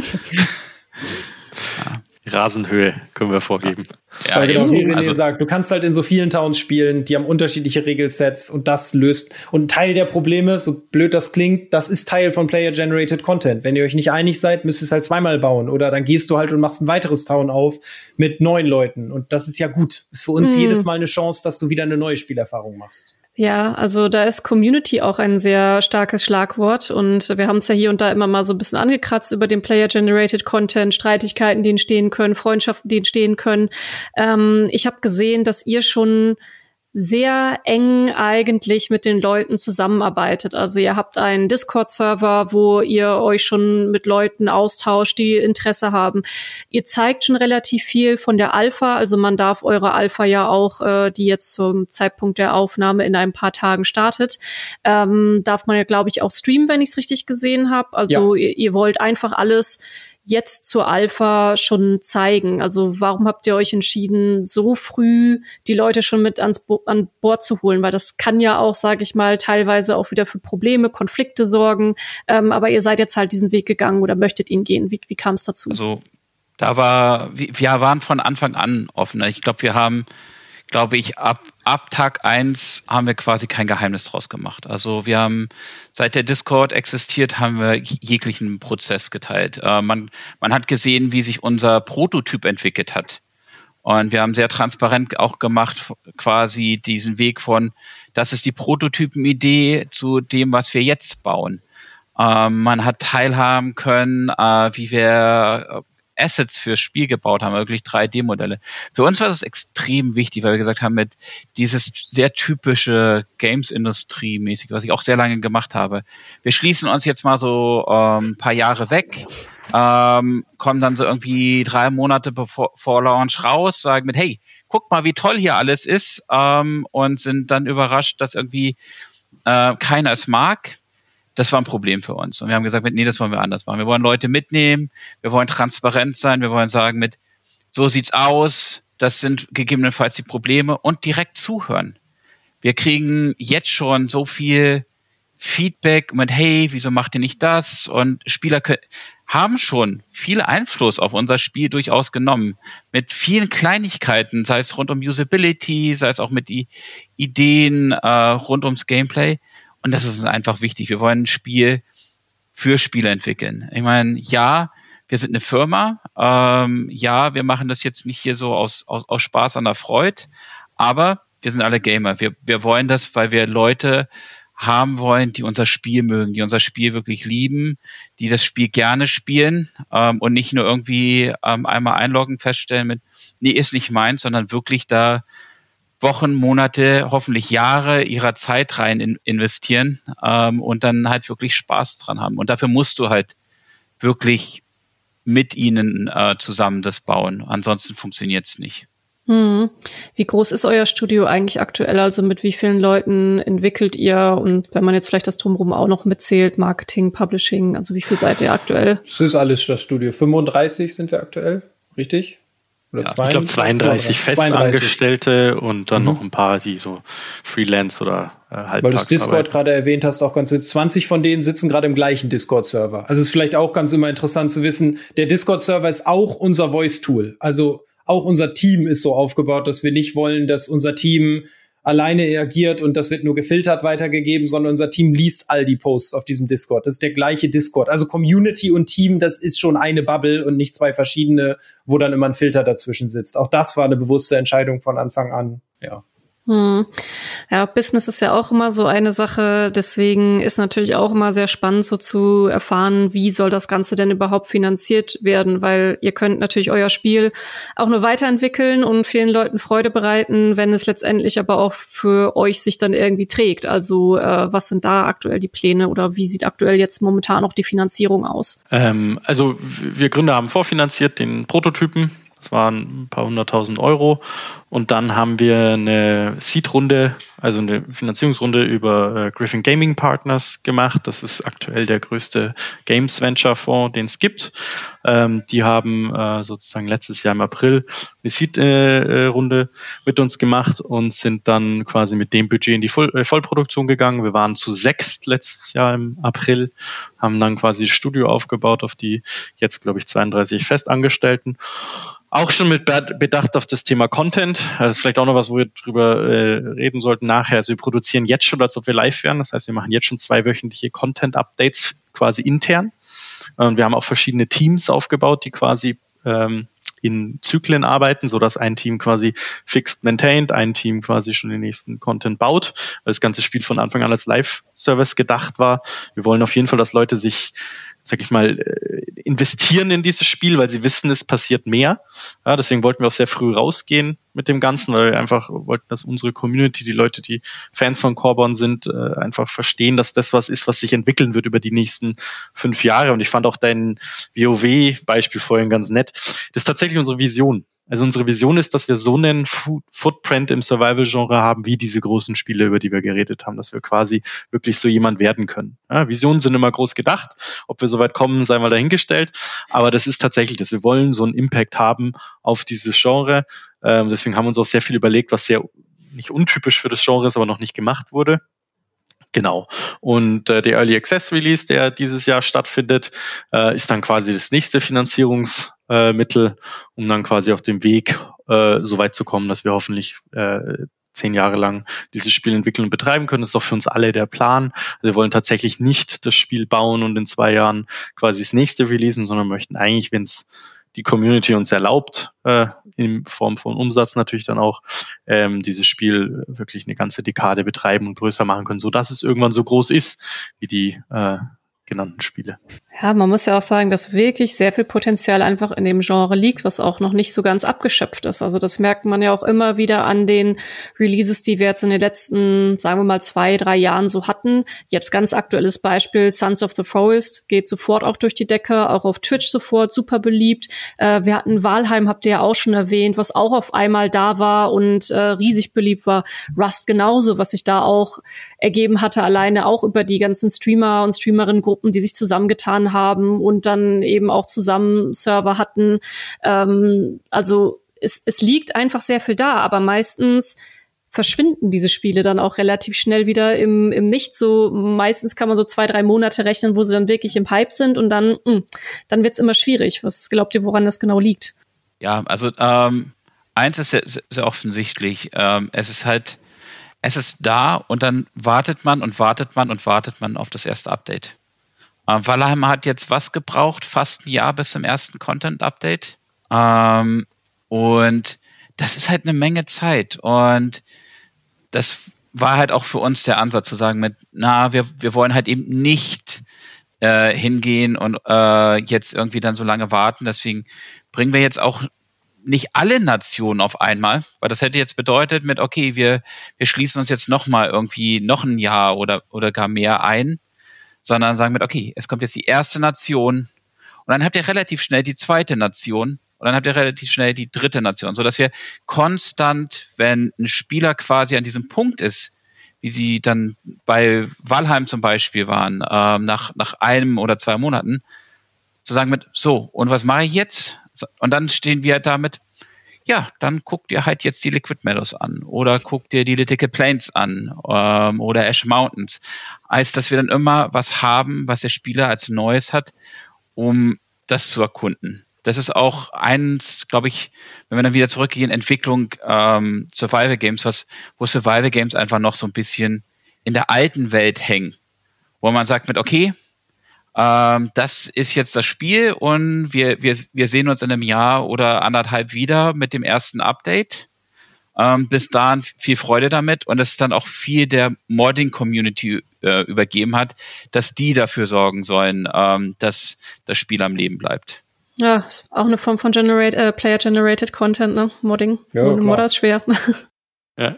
ja. Rasenhöhe können wir vorgeben.
Ja, Weil genau, wie René also, sagt, du kannst halt in so vielen Towns spielen, die haben unterschiedliche Regelsets und das löst. Und Teil der Probleme, so blöd das klingt, das ist Teil von Player-Generated Content. Wenn ihr euch nicht einig seid, müsst ihr es halt zweimal bauen. Oder dann gehst du halt und machst ein weiteres Town auf mit neun Leuten. Und das ist ja gut. Ist für uns hm. jedes Mal eine Chance, dass du wieder eine neue Spielerfahrung machst.
Ja, also da ist Community auch ein sehr starkes Schlagwort und wir haben es ja hier und da immer mal so ein bisschen angekratzt über den Player-Generated Content, Streitigkeiten, die entstehen können, Freundschaften, die entstehen können. Ähm, ich habe gesehen, dass ihr schon sehr eng eigentlich mit den Leuten zusammenarbeitet. Also ihr habt einen Discord-Server, wo ihr euch schon mit Leuten austauscht, die Interesse haben. Ihr zeigt schon relativ viel von der Alpha. Also man darf eure Alpha ja auch, äh, die jetzt zum Zeitpunkt der Aufnahme in ein paar Tagen startet, ähm, darf man ja, glaube ich, auch streamen, wenn ich es richtig gesehen habe. Also ja. ihr, ihr wollt einfach alles jetzt zur Alpha schon zeigen? Also warum habt ihr euch entschieden, so früh die Leute schon mit ans Bo an Bord zu holen? Weil das kann ja auch, sage ich mal, teilweise auch wieder für Probleme, Konflikte sorgen. Ähm, aber ihr seid jetzt halt diesen Weg gegangen oder möchtet ihn gehen. Wie, wie kam es dazu?
Also da war, wir waren von Anfang an offener. Ich glaube, wir haben glaube ich, ab, ab Tag eins haben wir quasi kein Geheimnis draus gemacht. Also wir haben, seit der Discord existiert, haben wir jeglichen Prozess geteilt. Äh, man, man hat gesehen, wie sich unser Prototyp entwickelt hat. Und wir haben sehr transparent auch gemacht, quasi diesen Weg von, das ist die Prototypenidee zu dem, was wir jetzt bauen. Ähm, man hat teilhaben können, äh, wie wir Assets fürs Spiel gebaut haben, wirklich 3D-Modelle. Für uns war das extrem wichtig, weil wir gesagt haben, mit dieses sehr typische Games-Industrie-mäßig, was ich auch sehr lange gemacht habe. Wir schließen uns jetzt mal so ähm, paar Jahre weg, ähm, kommen dann so irgendwie drei Monate bevor vor Launch raus, sagen mit, hey, guck mal, wie toll hier alles ist ähm, und sind dann überrascht, dass irgendwie äh, keiner es mag das war ein Problem für uns. Und wir haben gesagt, nee, das wollen wir anders machen. Wir wollen Leute mitnehmen, wir wollen transparent sein, wir wollen sagen mit, so sieht's aus, das sind gegebenenfalls die Probleme und direkt zuhören. Wir kriegen jetzt schon so viel Feedback mit, hey, wieso macht ihr nicht das? Und Spieler können, haben schon viel Einfluss auf unser Spiel durchaus genommen. Mit vielen Kleinigkeiten, sei es rund um Usability, sei es auch mit die Ideen äh, rund ums Gameplay. Und das ist einfach wichtig. Wir wollen ein Spiel für Spieler entwickeln. Ich meine, ja, wir sind eine Firma. Ähm, ja, wir machen das jetzt nicht hier so aus, aus, aus Spaß an der Freude, aber wir sind alle Gamer. Wir, wir wollen das, weil wir Leute haben wollen, die unser Spiel mögen, die unser Spiel wirklich lieben, die das Spiel gerne spielen ähm, und nicht nur irgendwie ähm, einmal einloggen, feststellen mit, nee, ist nicht meins, sondern wirklich da Wochen, Monate, hoffentlich Jahre ihrer Zeit rein in, investieren ähm, und dann halt wirklich Spaß dran haben. Und dafür musst du halt wirklich mit ihnen äh, zusammen das bauen. Ansonsten funktioniert es nicht.
Hm. Wie groß ist euer Studio eigentlich aktuell? Also mit wie vielen Leuten entwickelt ihr? Und wenn man jetzt vielleicht das Drumherum auch noch mitzählt, Marketing, Publishing, also wie viel seid ihr aktuell?
Das ist alles das Studio. 35 sind wir aktuell, richtig?
Oder ja, zwei, ich glaube 32 Festangestellte und dann mhm. noch ein paar, die so Freelance oder
äh, Halbtags Weil du Discord gerade erwähnt hast, auch ganz 20 von denen sitzen gerade im gleichen Discord-Server. Also ist vielleicht auch ganz immer interessant zu wissen, der Discord-Server ist auch unser Voice-Tool. Also auch unser Team ist so aufgebaut, dass wir nicht wollen, dass unser Team alleine agiert und das wird nur gefiltert weitergegeben, sondern unser Team liest all die Posts auf diesem Discord. Das ist der gleiche Discord. Also Community und Team, das ist schon eine Bubble und nicht zwei verschiedene, wo dann immer ein Filter dazwischen sitzt. Auch das war eine bewusste Entscheidung von Anfang an. Ja.
Hm. Ja, Business ist ja auch immer so eine Sache. Deswegen ist natürlich auch immer sehr spannend, so zu erfahren, wie soll das Ganze denn überhaupt finanziert werden, weil ihr könnt natürlich euer Spiel auch nur weiterentwickeln und vielen Leuten Freude bereiten, wenn es letztendlich aber auch für euch sich dann irgendwie trägt. Also äh, was sind da aktuell die Pläne oder wie sieht aktuell jetzt momentan auch die Finanzierung aus?
Ähm, also wir Gründer haben vorfinanziert den Prototypen das waren ein paar hunderttausend Euro. Und dann haben wir eine Seed-Runde, also eine Finanzierungsrunde über äh, Griffin Gaming Partners gemacht. Das ist aktuell der größte Games Venture Fonds, den es gibt. Ähm, die haben äh, sozusagen letztes Jahr im April eine Seed-Runde äh, mit uns gemacht und sind dann quasi mit dem Budget in die Voll äh, Vollproduktion gegangen. Wir waren zu sechst letztes Jahr im April, haben dann quasi das Studio aufgebaut auf die jetzt, glaube ich, 32 Festangestellten auch schon mit Bedacht auf das Thema Content. Das ist vielleicht auch noch was, wo wir drüber äh, reden sollten nachher. Also wir produzieren jetzt schon, als ob wir live wären. Das heißt, wir machen jetzt schon zwei wöchentliche Content-Updates quasi intern. Und wir haben auch verschiedene Teams aufgebaut, die quasi ähm, in Zyklen arbeiten, so dass ein Team quasi fixed maintained, ein Team quasi schon den nächsten Content baut, weil das ganze Spiel von Anfang an als Live-Service gedacht war. Wir wollen auf jeden Fall, dass Leute sich sag ich mal, äh, investieren in dieses Spiel, weil sie wissen, es passiert mehr. Ja, deswegen wollten wir auch sehr früh rausgehen mit dem Ganzen, weil wir einfach wollten, dass unsere Community, die Leute, die Fans von Corborn sind, äh, einfach verstehen, dass das was ist, was sich entwickeln wird über die nächsten fünf Jahre. Und ich fand auch dein WoW-Beispiel vorhin ganz nett. Das ist tatsächlich unsere Vision. Also unsere Vision ist, dass wir so einen Footprint im Survival-Genre haben, wie diese großen Spiele, über die wir geredet haben, dass wir quasi wirklich so jemand werden können. Ja, Visionen sind immer groß gedacht. Ob wir so weit kommen, sei mal dahingestellt. Aber das ist tatsächlich das. Wir wollen so einen Impact haben auf dieses Genre. Ähm, deswegen haben wir uns auch sehr viel überlegt, was sehr nicht untypisch für das Genre ist, aber noch nicht gemacht wurde. Genau. Und äh, der Early Access Release, der dieses Jahr stattfindet, äh, ist dann quasi das nächste Finanzierungsmittel, äh, um dann quasi auf dem Weg äh, so weit zu kommen, dass wir hoffentlich äh, zehn Jahre lang dieses Spiel entwickeln und betreiben können. Das ist doch für uns alle der Plan. Wir wollen tatsächlich nicht das Spiel bauen und in zwei Jahren quasi das nächste releasen, sondern möchten eigentlich, wenn es die Community uns erlaubt, äh, in Form von Umsatz natürlich dann auch, ähm, dieses Spiel wirklich eine ganze Dekade betreiben und größer machen können, so dass es irgendwann so groß ist wie die äh, genannten Spiele.
Ja, man muss ja auch sagen, dass wirklich sehr viel Potenzial einfach in dem Genre liegt, was auch noch nicht so ganz abgeschöpft ist. Also das merkt man ja auch immer wieder an den Releases, die wir jetzt in den letzten, sagen wir mal, zwei, drei Jahren so hatten. Jetzt ganz aktuelles Beispiel, Sons of the Forest geht sofort auch durch die Decke, auch auf Twitch sofort super beliebt. Äh, wir hatten Walheim, habt ihr ja auch schon erwähnt, was auch auf einmal da war und äh, riesig beliebt war. Rust genauso, was sich da auch ergeben hatte, alleine auch über die ganzen Streamer und Streamerinnen-Gruppen, die sich zusammengetan haben und dann eben auch zusammen Server hatten. Ähm, also es, es liegt einfach sehr viel da, aber meistens verschwinden diese Spiele dann auch relativ schnell wieder im, im Nichts. So meistens kann man so zwei, drei Monate rechnen, wo sie dann wirklich im Hype sind und dann, mh, hm, dann wird's immer schwierig. Was glaubt ihr, woran das genau liegt?
Ja, also ähm, eins ist sehr, sehr offensichtlich. Ähm, es ist halt, es ist da und dann wartet man und wartet man und wartet man auf das erste Update. Äh, Valheim hat jetzt was gebraucht? Fast ein Jahr bis zum ersten Content-Update. Ähm, und das ist halt eine Menge Zeit. Und das war halt auch für uns der Ansatz zu sagen mit, na, wir, wir wollen halt eben nicht äh, hingehen und äh, jetzt irgendwie dann so lange warten. Deswegen bringen wir jetzt auch nicht alle Nationen auf einmal, weil das hätte jetzt bedeutet mit, okay, wir, wir schließen uns jetzt noch mal irgendwie noch ein Jahr oder, oder gar mehr ein sondern sagen mit, okay, es kommt jetzt die erste Nation und dann habt ihr relativ schnell die zweite Nation und dann habt ihr relativ schnell die dritte Nation, so dass wir konstant, wenn ein Spieler quasi an diesem Punkt ist, wie sie dann bei Valheim zum Beispiel waren, ähm, nach, nach einem oder zwei Monaten, zu sagen mit, so, und was mache ich jetzt? Und dann stehen wir damit, ja, dann guckt ihr halt jetzt die Liquid Meadows an oder guckt ihr die Litical Plains an ähm, oder Ash Mountains, als dass wir dann immer was haben, was der Spieler als Neues hat, um das zu erkunden. Das ist auch eins, glaube ich, wenn wir dann wieder zurückgehen, Entwicklung ähm, Survival Games, was, wo Survival Games einfach noch so ein bisschen in der alten Welt hängen, wo man sagt mit, okay, ähm, das ist jetzt das Spiel und wir, wir, wir sehen uns in einem Jahr oder anderthalb wieder mit dem ersten Update. Ähm, bis dahin viel Freude damit und es dann auch viel der Modding-Community äh, übergeben hat, dass die dafür sorgen sollen, ähm, dass das Spiel am Leben bleibt.
Ja, ist auch eine Form von Generate, äh, Player-Generated Content, ne? Modding. Ja, Modder ist schwer.
Ja.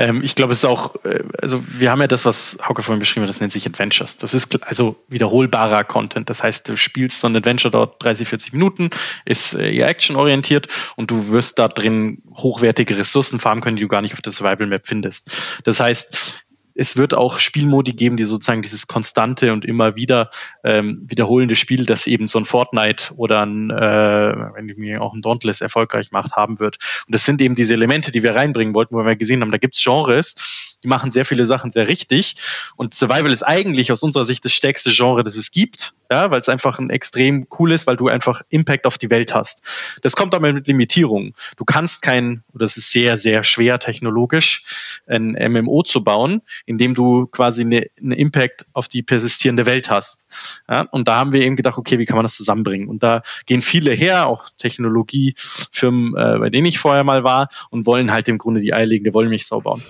Ähm, ich glaube, es ist auch, äh, also wir haben ja das, was Hauke vorhin beschrieben hat, das nennt sich Adventures. Das ist also wiederholbarer Content. Das heißt, du spielst so ein Adventure dort 30, 40 Minuten, ist äh, eher actionorientiert und du wirst da drin hochwertige Ressourcen farmen können, die du gar nicht auf der Survival Map findest. Das heißt, es wird auch Spielmodi geben, die sozusagen dieses konstante und immer wieder ähm, wiederholende Spiel, das eben so ein Fortnite oder ein, äh, wenn ich mir auch ein Dauntless erfolgreich macht, haben wird. Und das sind eben diese Elemente, die wir reinbringen wollten, wo wir gesehen haben, da gibt's Genres, die machen sehr viele Sachen sehr richtig. Und Survival ist eigentlich aus unserer Sicht das stärkste Genre, das es gibt, ja, weil es einfach ein extrem cool ist, weil du einfach Impact auf die Welt hast. Das kommt aber mit Limitierungen. Du kannst kein, oder es ist sehr, sehr schwer technologisch, ein MMO zu bauen, indem du quasi einen eine Impact auf die persistierende Welt hast. Ja, und da haben wir eben gedacht, okay, wie kann man das zusammenbringen? Und da gehen viele her, auch Technologiefirmen, äh, bei denen ich vorher mal war, und wollen halt im Grunde die eierlegende Wollmilchsau bauen.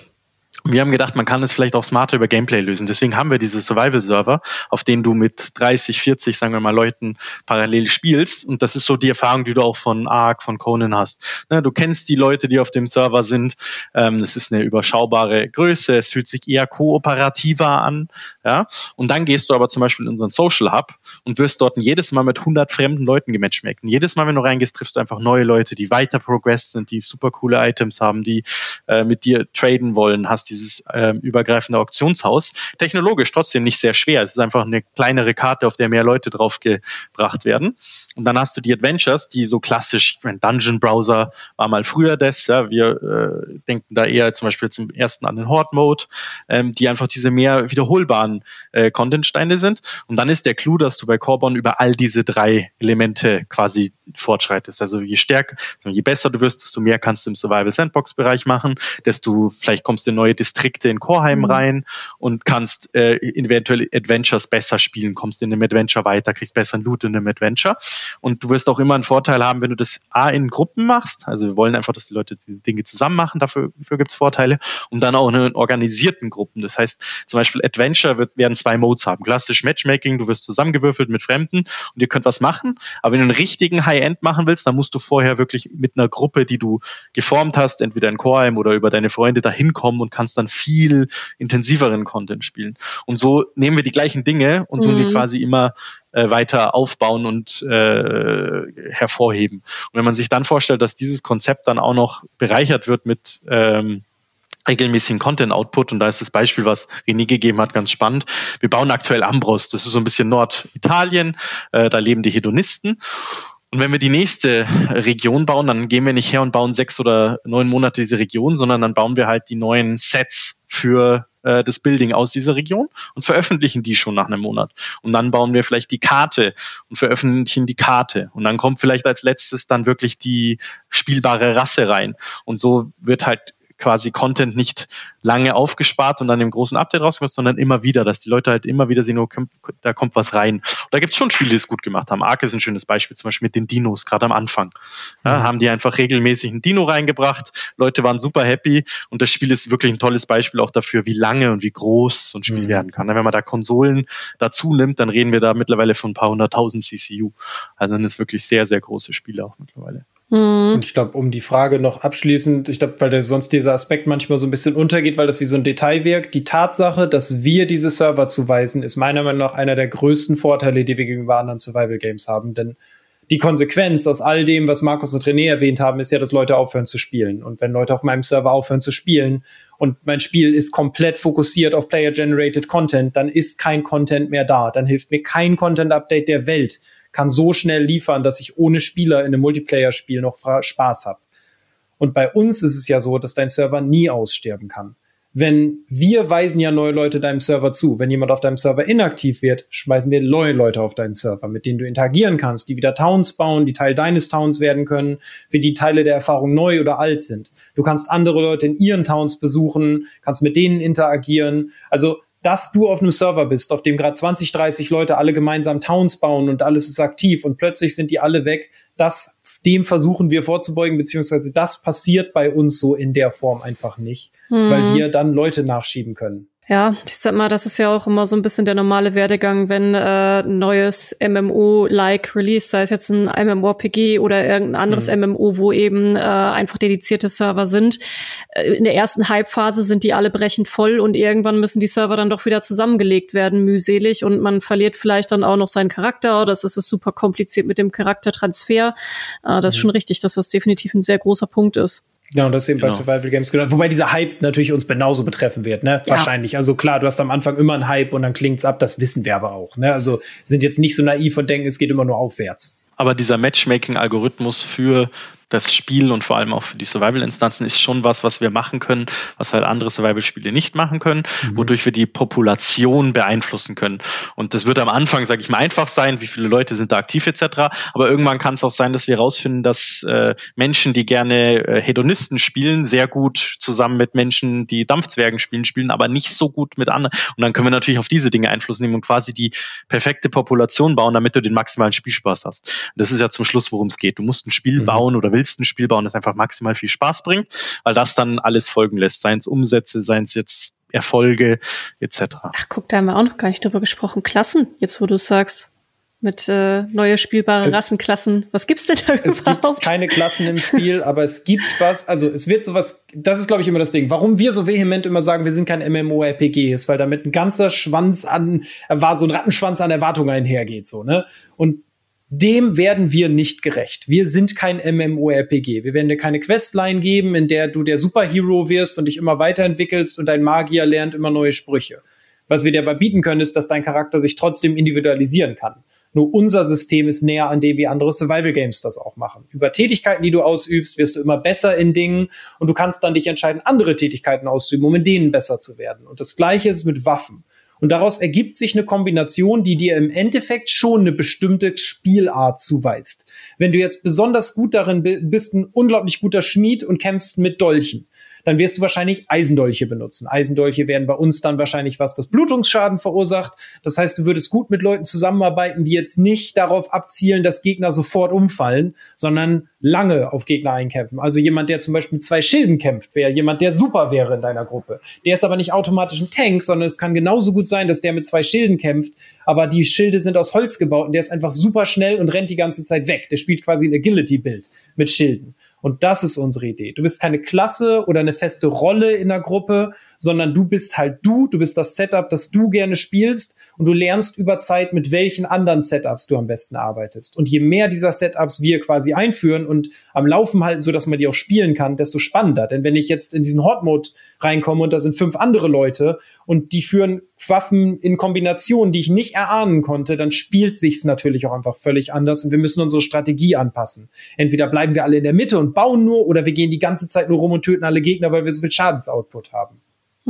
Wir haben gedacht, man kann es vielleicht auch smarter über Gameplay lösen. Deswegen haben wir diese Survival-Server, auf denen du mit 30, 40, sagen wir mal, Leuten parallel spielst. Und das ist so die Erfahrung, die du auch von Ark, von Conan hast. Ne, du kennst die Leute, die auf dem Server sind. Ähm, ist eine überschaubare Größe. Es fühlt sich eher kooperativer an. Ja? Und dann gehst du aber zum Beispiel in unseren Social Hub und wirst dort jedes Mal mit 100 fremden Leuten gematchmaken. Jedes Mal, wenn du reingehst, triffst du einfach neue Leute, die weiter progressed sind, die super coole Items haben, die äh, mit dir traden wollen, hast dieses äh, übergreifende Auktionshaus. Technologisch trotzdem nicht sehr schwer. Es ist einfach eine kleinere Karte, auf der mehr Leute drauf gebracht werden. Und dann hast du die Adventures, die so klassisch, ich meine, Dungeon Browser war mal früher das, ja, wir äh, denken da eher zum Beispiel zum ersten an den Horde Mode, ähm, die einfach diese mehr wiederholbaren äh, Contentsteine sind. Und dann ist der Clou, dass du bei Corbon über all diese drei Elemente quasi fortschreitest. Also je stärker, je besser du wirst, desto mehr kannst du im Survival Sandbox Bereich machen, desto vielleicht kommst du in neue Distrikte in Chorheim mhm. rein und kannst äh, eventuell Adventures besser spielen, kommst in einem Adventure weiter, kriegst besseren Loot in einem Adventure. Und du wirst auch immer einen Vorteil haben, wenn du das A in Gruppen machst. Also wir wollen einfach, dass die Leute diese Dinge zusammen machen, dafür, dafür gibt es Vorteile. Und dann auch in organisierten Gruppen. Das heißt, zum Beispiel Adventure wird, werden zwei Modes haben. Klassisch Matchmaking, du wirst zusammengewürfelt mit Fremden und ihr könnt was machen. Aber wenn du einen richtigen High-End machen willst, dann musst du vorher wirklich mit einer Gruppe, die du geformt hast, entweder in Chorheim oder über deine Freunde dahin kommen und kannst dann viel intensiveren Content spielen. Und so nehmen wir die gleichen Dinge und tun die mhm. quasi immer äh, weiter aufbauen und äh, hervorheben. Und wenn man sich dann vorstellt, dass dieses Konzept dann auch noch bereichert wird mit ähm, regelmäßigen Content-Output und da ist das Beispiel, was René gegeben hat, ganz spannend. Wir bauen aktuell Ambros, das ist so ein bisschen Norditalien, äh, da leben die Hedonisten und wenn wir die nächste Region bauen, dann gehen wir nicht her und bauen sechs oder neun Monate diese Region, sondern dann bauen wir halt die neuen Sets für äh, das Building aus dieser Region und veröffentlichen die schon nach einem Monat. Und dann bauen wir vielleicht die Karte und veröffentlichen die Karte. Und dann kommt vielleicht als letztes dann wirklich die spielbare Rasse rein. Und so wird halt quasi Content nicht lange aufgespart und dann im großen Update rauskommt, sondern immer wieder, dass die Leute halt immer wieder sehen, oh, da kommt was rein. Und da gibt es schon Spiele, die es gut gemacht haben. Ark ist ein schönes Beispiel, zum Beispiel mit den Dinos, gerade am Anfang. Ja, mhm. Haben die einfach regelmäßig ein Dino reingebracht, Leute waren super happy und das Spiel ist wirklich ein tolles Beispiel auch dafür, wie lange und wie groß so ein Spiel mhm. werden kann. Wenn man da Konsolen dazu nimmt, dann reden wir da mittlerweile von ein paar hunderttausend CCU. Also dann ist wirklich sehr, sehr große Spiele auch mittlerweile.
Mhm. Und ich glaube, um die Frage noch abschließend, ich glaube, weil der sonst dieser Aspekt manchmal so ein bisschen untergeht, weil das wie so ein Detail wirkt. Die Tatsache, dass wir diese Server zuweisen, ist meiner Meinung nach einer der größten Vorteile, die wir gegenüber anderen Survival Games haben. Denn die Konsequenz aus all dem, was Markus und René erwähnt haben, ist ja, dass Leute aufhören zu spielen. Und wenn Leute auf meinem Server aufhören zu spielen und mein Spiel ist komplett fokussiert auf Player-Generated Content, dann ist kein Content mehr da. Dann hilft mir kein Content-Update der Welt kann so schnell liefern, dass ich ohne Spieler in einem Multiplayer-Spiel noch Spaß habe. Und bei uns ist es ja so, dass dein Server nie aussterben kann. Wenn wir weisen ja neue Leute deinem Server zu, wenn jemand auf deinem Server inaktiv wird, schmeißen wir neue Leute auf deinen Server, mit denen du interagieren kannst, die wieder Towns bauen, die Teil deines Towns werden können, für die Teile der Erfahrung neu oder alt sind. Du kannst andere Leute in ihren Towns besuchen, kannst mit denen interagieren. Also dass du auf einem Server bist, auf dem gerade 20, 30 Leute alle gemeinsam Towns bauen und alles ist aktiv und plötzlich sind die alle weg, das dem versuchen wir vorzubeugen, beziehungsweise das passiert bei uns so in der Form einfach nicht, hm. weil wir dann Leute nachschieben können.
Ja, ich sag mal, das ist ja auch immer so ein bisschen der normale Werdegang, wenn äh, ein neues MMO-like Release, sei es jetzt ein MMORPG oder irgendein anderes mhm. MMO, wo eben äh, einfach dedizierte Server sind. Äh, in der ersten Hype-Phase sind die alle brechend voll und irgendwann müssen die Server dann doch wieder zusammengelegt werden, mühselig und man verliert vielleicht dann auch noch seinen Charakter. Das ist es super kompliziert mit dem Charaktertransfer. Äh, das ist mhm. schon richtig, dass das definitiv ein sehr großer Punkt ist.
Genau, das eben genau. bei Survival Games genau. Wobei dieser Hype natürlich uns genauso betreffen wird, ne? Ja. Wahrscheinlich. Also klar, du hast am Anfang immer einen Hype und dann klingt's ab, das wissen wir aber auch. Ne? Also sind jetzt nicht so naiv und denken, es geht immer nur aufwärts.
Aber dieser Matchmaking-Algorithmus für das Spiel und vor allem auch für die Survival-Instanzen ist schon was, was wir machen können, was halt andere Survival-Spiele nicht machen können, mhm. wodurch wir die Population beeinflussen können. Und das wird am Anfang, sage ich mal, einfach sein, wie viele Leute sind da aktiv etc. Aber irgendwann kann es auch sein, dass wir herausfinden, dass äh, Menschen, die gerne äh, Hedonisten spielen, sehr gut zusammen mit Menschen, die Dampfzwergen spielen, spielen, aber nicht so gut mit anderen. Und dann können wir natürlich auf diese Dinge Einfluss nehmen und quasi die perfekte Population bauen, damit du den maximalen Spielspaß hast. Und das ist ja zum Schluss, worum es geht. Du musst ein Spiel mhm. bauen oder willst willst ein Spiel bauen, das einfach maximal viel Spaß bringt, weil das dann alles folgen lässt, seien es Umsätze, seien es jetzt Erfolge etc.
Ach, guck, da haben wir auch noch gar nicht drüber gesprochen. Klassen, jetzt wo du sagst mit äh, neue spielbare es, Rassenklassen. Was gibt's denn da
es überhaupt? Es gibt keine Klassen im Spiel, aber es gibt was. Also es wird sowas. Das ist glaube ich immer das Ding. Warum wir so vehement immer sagen, wir sind kein MMORPG, ist, weil damit ein ganzer Schwanz an war so ein Rattenschwanz an Erwartungen einhergeht, so ne. Und dem werden wir nicht gerecht. Wir sind kein MMORPG. Wir werden dir keine Questline geben, in der du der Superhero wirst und dich immer weiterentwickelst und dein Magier lernt immer neue Sprüche. Was wir dir aber bieten können, ist, dass dein Charakter sich trotzdem individualisieren kann. Nur unser System ist näher an dem, wie andere Survival Games das auch machen. Über Tätigkeiten, die du ausübst, wirst du immer besser in Dingen und du kannst dann dich entscheiden, andere Tätigkeiten auszuüben, um in denen besser zu werden. Und das Gleiche ist mit Waffen. Und daraus ergibt sich eine Kombination, die dir im Endeffekt schon eine bestimmte Spielart zuweist. Wenn du jetzt besonders gut darin bist, ein unglaublich guter Schmied und kämpfst mit Dolchen, dann wirst du wahrscheinlich Eisendolche benutzen. Eisendolche werden bei uns dann wahrscheinlich was das Blutungsschaden verursacht. Das heißt, du würdest gut mit Leuten zusammenarbeiten, die jetzt nicht darauf abzielen, dass Gegner sofort umfallen, sondern lange auf Gegner einkämpfen. Also jemand, der zum Beispiel mit zwei Schilden kämpft, wäre jemand, der super wäre in deiner Gruppe. Der ist aber nicht automatisch ein Tank, sondern es kann genauso gut sein, dass der mit zwei Schilden kämpft, aber die Schilde sind aus Holz gebaut und der ist einfach super schnell und rennt die ganze Zeit weg. Der spielt quasi ein Agility-Bild mit Schilden. Und das ist unsere Idee. Du bist keine Klasse oder eine feste Rolle in der Gruppe, sondern du bist halt du, du bist das Setup, das du gerne spielst und du lernst über Zeit, mit welchen anderen Setups du am besten arbeitest. Und je mehr dieser Setups wir quasi einführen und am Laufen halten, so dass man die auch spielen kann, desto spannender. Denn wenn ich jetzt in diesen Hot-Mode reinkomme und da sind fünf andere Leute und die führen Waffen in Kombinationen, die ich nicht erahnen konnte, dann spielt sich's natürlich auch einfach völlig anders und wir müssen unsere Strategie anpassen. Entweder bleiben wir alle in der Mitte und bauen nur oder wir gehen die ganze Zeit nur rum und töten alle Gegner, weil wir so viel Schadensoutput haben.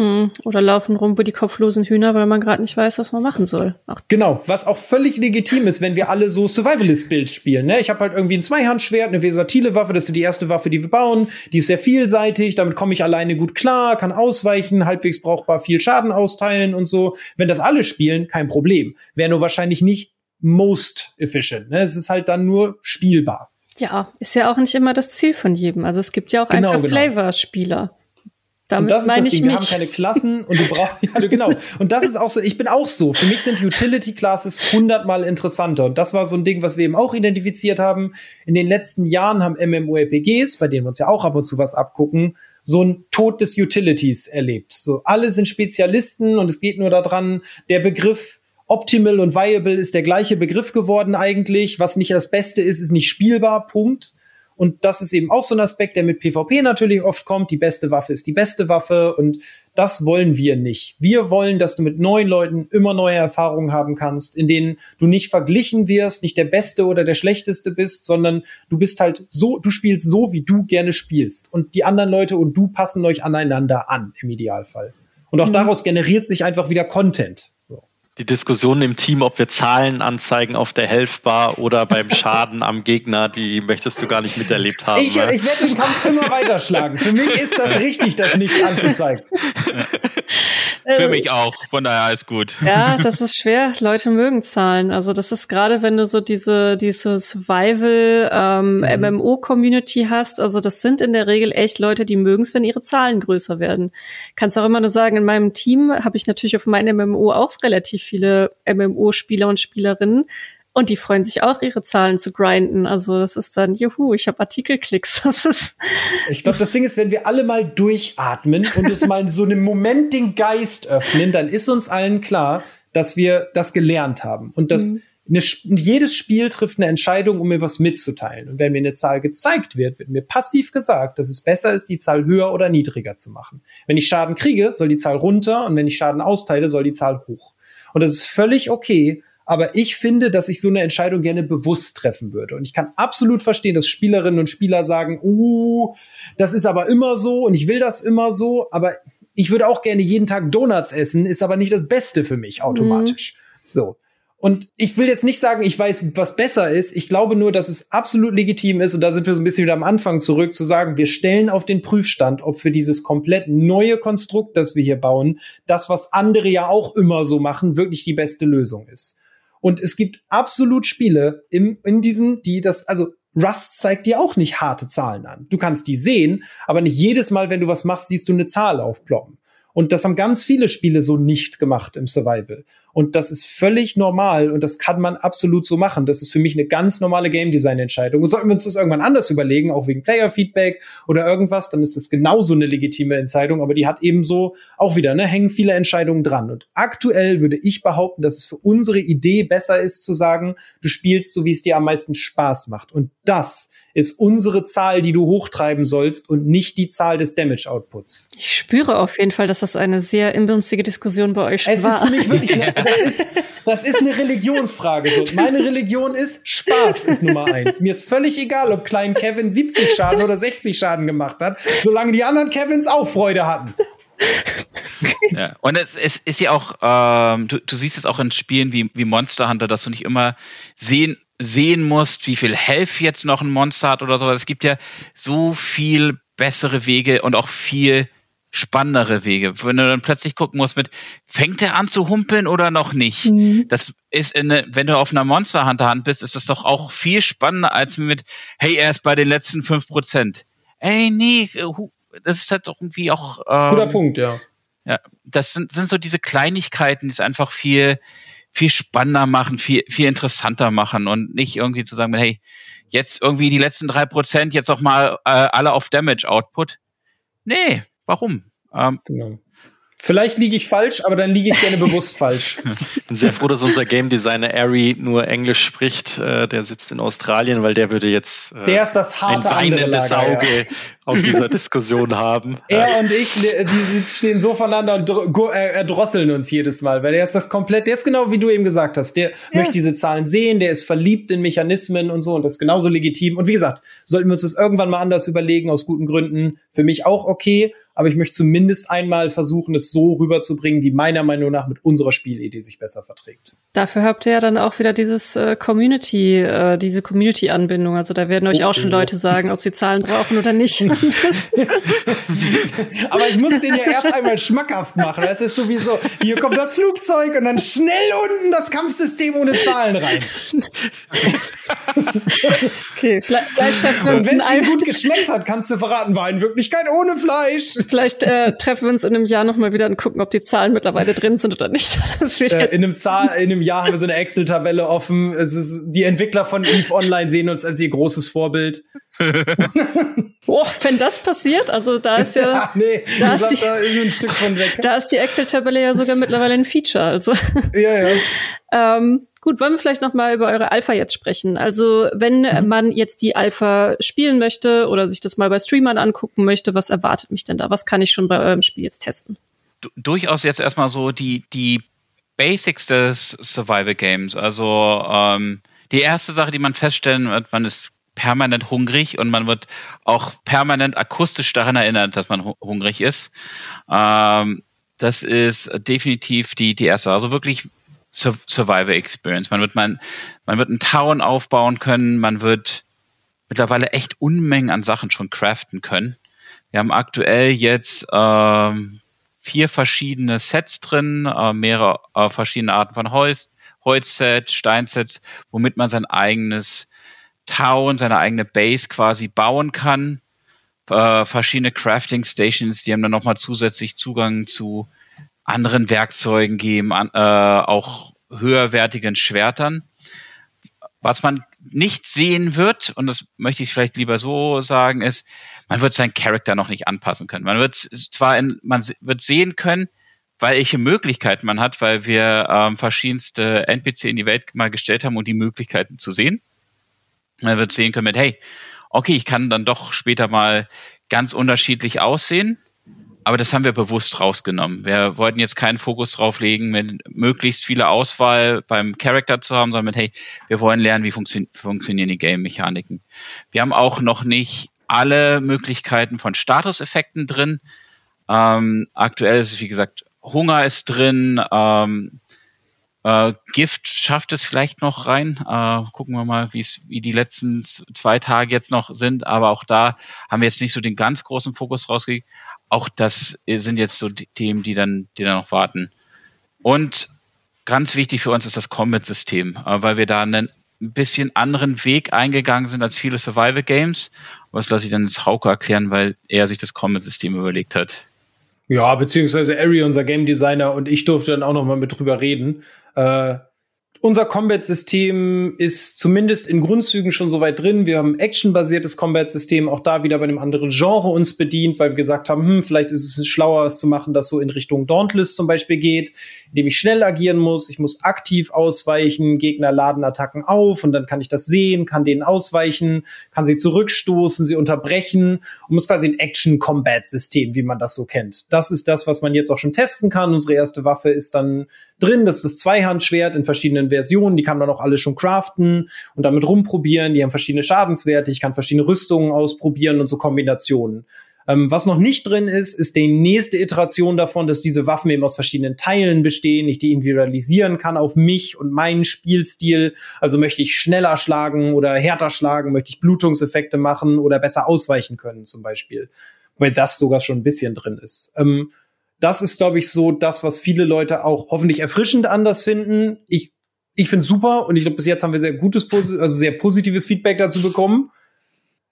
Hm, oder laufen rum wie die kopflosen Hühner, weil man gerade nicht weiß, was man machen soll.
Ach. Genau, was auch völlig legitim ist, wenn wir alle so Survivalist-Builds spielen. Ne? Ich habe halt irgendwie ein Zweihandschwert, eine versatile Waffe, das ist die erste Waffe, die wir bauen. Die ist sehr vielseitig, damit komme ich alleine gut klar, kann ausweichen, halbwegs brauchbar viel Schaden austeilen und so. Wenn das alle spielen, kein Problem. Wäre nur wahrscheinlich nicht most efficient. Ne? Es ist halt dann nur spielbar.
Ja, ist ja auch nicht immer das Ziel von jedem. Also es gibt ja auch genau, einfach genau. Flavor-Spieler.
Damit und das ist das Ding. Wir haben keine Klassen und du brauchst, ja, genau. Und das ist auch so, ich bin auch so. Für mich sind Utility Classes hundertmal interessanter. Und das war so ein Ding, was wir eben auch identifiziert haben. In den letzten Jahren haben MMORPGs, bei denen wir uns ja auch ab und zu was abgucken, so ein Tod des Utilities erlebt. So, alle sind Spezialisten und es geht nur daran, der Begriff Optimal und Viable ist der gleiche Begriff geworden eigentlich. Was nicht das Beste ist, ist nicht spielbar. Punkt. Und das ist eben auch so ein Aspekt, der mit PvP natürlich oft kommt. Die beste Waffe ist die beste Waffe und das wollen wir nicht. Wir wollen, dass du mit neuen Leuten immer neue Erfahrungen haben kannst, in denen du nicht verglichen wirst, nicht der Beste oder der Schlechteste bist, sondern du bist halt so, du spielst so, wie du gerne spielst. Und die anderen Leute und du passen euch aneinander an, im Idealfall. Und auch mhm. daraus generiert sich einfach wieder Content
die Diskussion im Team, ob wir Zahlen anzeigen auf der Health-Bar oder beim Schaden am Gegner, die möchtest du gar nicht miterlebt haben.
Ich, ne? ich werde den Kampf immer weiterschlagen. Für mich ist das richtig, das nicht anzuzeigen.
Für mich auch, von daher alles gut.
Ja, das ist schwer. Leute mögen Zahlen. Also das ist gerade, wenn du so diese, diese Survival ähm, mhm. MMO-Community hast, also das sind in der Regel echt Leute, die mögen es, wenn ihre Zahlen größer werden. Kannst auch immer nur sagen, in meinem Team habe ich natürlich auf meinem MMO auch relativ viele MMO-Spieler und Spielerinnen. Und die freuen sich auch, ihre Zahlen zu grinden. Also das ist dann, juhu, ich habe Artikelklicks. Das ist.
Ich glaube, das Ding ist, wenn wir alle mal durchatmen und es mal so einen Moment den Geist öffnen, dann ist uns allen klar, dass wir das gelernt haben. Und dass mhm. eine, jedes Spiel trifft eine Entscheidung, um mir was mitzuteilen. Und wenn mir eine Zahl gezeigt wird, wird mir passiv gesagt, dass es besser ist, die Zahl höher oder niedriger zu machen. Wenn ich Schaden kriege, soll die Zahl runter und wenn ich Schaden austeile, soll die Zahl hoch. Und das ist völlig okay aber ich finde, dass ich so eine Entscheidung gerne bewusst treffen würde. Und ich kann absolut verstehen, dass Spielerinnen und Spieler sagen, uh, das ist aber immer so und ich will das immer so, aber ich würde auch gerne jeden Tag Donuts essen, ist aber nicht das Beste für mich automatisch. Mhm. So. Und ich will jetzt nicht sagen, ich weiß, was besser ist. Ich glaube nur, dass es absolut legitim ist. Und da sind wir so ein bisschen wieder am Anfang zurück, zu sagen, wir stellen auf den Prüfstand, ob für dieses komplett neue Konstrukt, das wir hier bauen, das, was andere ja auch immer so machen, wirklich die beste Lösung ist. Und es gibt absolut Spiele im, in diesen, die das, also Rust zeigt dir auch nicht harte Zahlen an. Du kannst die sehen, aber nicht jedes Mal, wenn du was machst, siehst du eine Zahl aufploppen. Und das haben ganz viele Spiele so nicht gemacht im Survival. Und das ist völlig normal und das kann man absolut so machen. Das ist für mich eine ganz normale Game Design Entscheidung. Und sollten wir uns das irgendwann anders überlegen, auch wegen Player Feedback oder irgendwas, dann ist das genauso eine legitime Entscheidung. Aber die hat eben so auch wieder, ne, hängen viele Entscheidungen dran. Und aktuell würde ich behaupten, dass es für unsere Idee besser ist zu sagen, du spielst so, wie es dir am meisten Spaß macht. Und das ist unsere Zahl, die du hochtreiben sollst und nicht die Zahl des Damage Outputs.
Ich spüre auf jeden Fall, dass das eine sehr inbrünstige Diskussion bei euch
es
war.
Es ist für mich wirklich, eine, das, ist, das ist eine Religionsfrage. So, meine Religion ist, Spaß ist Nummer eins. Mir ist völlig egal, ob Klein Kevin 70 Schaden oder 60 Schaden gemacht hat, solange die anderen Kevins auch Freude hatten.
Ja. Und es, es ist ja auch, ähm, du, du siehst es auch in Spielen wie, wie Monster Hunter, dass du nicht immer sehen sehen musst, wie viel Health jetzt noch ein Monster hat oder sowas. Es gibt ja so viel bessere Wege und auch viel spannendere Wege. Wenn du dann plötzlich gucken musst mit, fängt er an zu humpeln oder noch nicht? Mhm. Das ist in eine, wenn du auf einer Monster Hunter Hand bist, ist das doch auch viel spannender als mit, hey, er ist bei den letzten fünf Prozent. Ey, nee, das ist halt irgendwie auch.
Ähm, Guter Punkt, ja.
Ja, das sind, sind so diese Kleinigkeiten, die es einfach viel, viel spannender machen, viel, viel interessanter machen und nicht irgendwie zu sagen, hey, jetzt irgendwie die letzten drei Prozent jetzt auch mal äh, alle auf Damage Output. Nee, warum?
Ähm, genau. Vielleicht liege ich falsch, aber dann liege ich gerne bewusst falsch.
Ich bin sehr froh, dass unser Game Designer Ari nur Englisch spricht. Äh, der sitzt in Australien, weil der würde jetzt
äh, der ist das harte
ein weinendes Lager, Auge ja. Auf dieser Diskussion haben.
Er und ich, die stehen so voneinander und erdrosseln uns jedes Mal, weil der ist das komplett, der ist genau wie du eben gesagt hast. Der ja. möchte diese Zahlen sehen, der ist verliebt in Mechanismen und so und das ist genauso legitim. Und wie gesagt, sollten wir uns das irgendwann mal anders überlegen, aus guten Gründen. Für mich auch okay aber ich möchte zumindest einmal versuchen, es so rüberzubringen, wie meiner Meinung nach mit unserer Spielidee sich besser verträgt.
Dafür habt ihr ja dann auch wieder dieses äh, Community, äh, diese Community-Anbindung. Also da werden euch auch schon Leute sagen, ob sie Zahlen brauchen oder nicht.
aber ich muss den ja erst einmal schmackhaft machen. Es ist sowieso, hier kommt das Flugzeug und dann schnell unten das Kampfsystem ohne Zahlen rein.
okay, vielleicht, vielleicht treffen wir
uns. Und wenn es ihm gut geschmeckt hat, kannst du verraten, war in Wirklichkeit ohne Fleisch.
Vielleicht äh, treffen wir uns in einem Jahr nochmal wieder und gucken, ob die Zahlen mittlerweile drin sind oder nicht.
Äh, in, einem Zahl, in einem Jahr haben wir so eine Excel-Tabelle offen. Es ist, die Entwickler von EVE Online sehen uns als ihr großes Vorbild.
Boah, wenn das passiert, also da ist ja, ja
nee,
da, ist die,
da ein Stück von weg.
Da ist die Excel-Tabelle ja sogar mittlerweile ein Feature. Also
ja, ja.
ähm, Gut, wollen wir vielleicht noch mal über eure Alpha jetzt sprechen? Also, wenn mhm. man jetzt die Alpha spielen möchte oder sich das mal bei Streamern angucken möchte, was erwartet mich denn da? Was kann ich schon bei eurem Spiel jetzt testen?
Du, durchaus jetzt erstmal so die, die Basics des Survival Games. Also, ähm, die erste Sache, die man feststellen wird, man ist permanent hungrig und man wird auch permanent akustisch daran erinnert, dass man hungrig ist. Ähm, das ist definitiv die, die erste. Also wirklich Survivor Experience. Man wird man, man wird einen Town aufbauen können, man wird mittlerweile echt Unmengen an Sachen schon craften können. Wir haben aktuell jetzt ähm, vier verschiedene Sets drin, äh, mehrere äh, verschiedene Arten von Holz, Holzset, Steinsets, womit man sein eigenes Town, seine eigene Base quasi bauen kann. Äh, verschiedene Crafting Stations, die haben dann nochmal zusätzlich Zugang zu anderen Werkzeugen geben, an, äh, auch höherwertigen Schwertern. Was man nicht sehen wird, und das möchte ich vielleicht lieber so sagen, ist, man wird seinen Charakter noch nicht anpassen können. Man wird zwar in, man wird sehen können, welche Möglichkeiten man hat, weil wir ähm, verschiedenste NPC in die Welt mal gestellt haben, um die Möglichkeiten zu sehen. Man wird sehen können mit, hey, okay, ich kann dann doch später mal ganz unterschiedlich aussehen. Aber das haben wir bewusst rausgenommen. Wir wollten jetzt keinen Fokus drauf legen, mit möglichst viele Auswahl beim Charakter zu haben, sondern mit, hey, wir wollen lernen, wie funktio funktionieren die Game-Mechaniken. Wir haben auch noch nicht alle Möglichkeiten von Statuseffekten drin. Ähm, aktuell ist es, wie gesagt, Hunger ist drin, ähm, äh, Gift schafft es vielleicht noch rein. Äh, gucken wir mal, wie die letzten zwei Tage jetzt noch sind. Aber auch da haben wir jetzt nicht so den ganz großen Fokus rausgekriegt. Auch das sind jetzt so die Themen, die dann, die dann noch warten. Und ganz wichtig für uns ist das Combat-System, äh, weil wir da einen bisschen anderen Weg eingegangen sind als viele Survival Games. Was lasse ich dann jetzt Hauke erklären, weil er sich das Combat-System überlegt hat.
Ja, beziehungsweise Ari, unser Game Designer, und ich durfte dann auch noch mal mit drüber reden. Äh, unser Combat-System ist zumindest in Grundzügen schon soweit drin. Wir haben ein actionbasiertes Combat-System, auch da wieder bei einem anderen Genre uns bedient, weil wir gesagt haben, hm, vielleicht ist es schlauer, es zu machen, das so in Richtung Dauntless zum Beispiel geht, indem ich schnell agieren muss. Ich muss aktiv ausweichen, Gegner laden Attacken auf und dann kann ich das sehen, kann denen ausweichen, kann sie zurückstoßen, sie unterbrechen und muss quasi ein Action-Combat-System, wie man das so kennt. Das ist das, was man jetzt auch schon testen kann. Unsere erste Waffe ist dann drin. Das ist das Zweihandschwert in verschiedenen Versionen. Die kann man auch alle schon craften und damit rumprobieren. Die haben verschiedene Schadenswerte. Ich kann verschiedene Rüstungen ausprobieren und so Kombinationen. Ähm, was noch nicht drin ist, ist die nächste Iteration davon, dass diese Waffen eben aus verschiedenen Teilen bestehen, ich die individualisieren kann auf mich und meinen Spielstil. Also möchte ich schneller schlagen oder härter schlagen, möchte ich Blutungseffekte machen oder besser ausweichen können zum Beispiel. Weil das sogar schon ein bisschen drin ist. Ähm, das ist, glaube ich, so das, was viele Leute auch hoffentlich erfrischend anders finden. Ich, ich finde super und ich glaube, bis jetzt haben wir sehr gutes, also sehr positives Feedback dazu bekommen.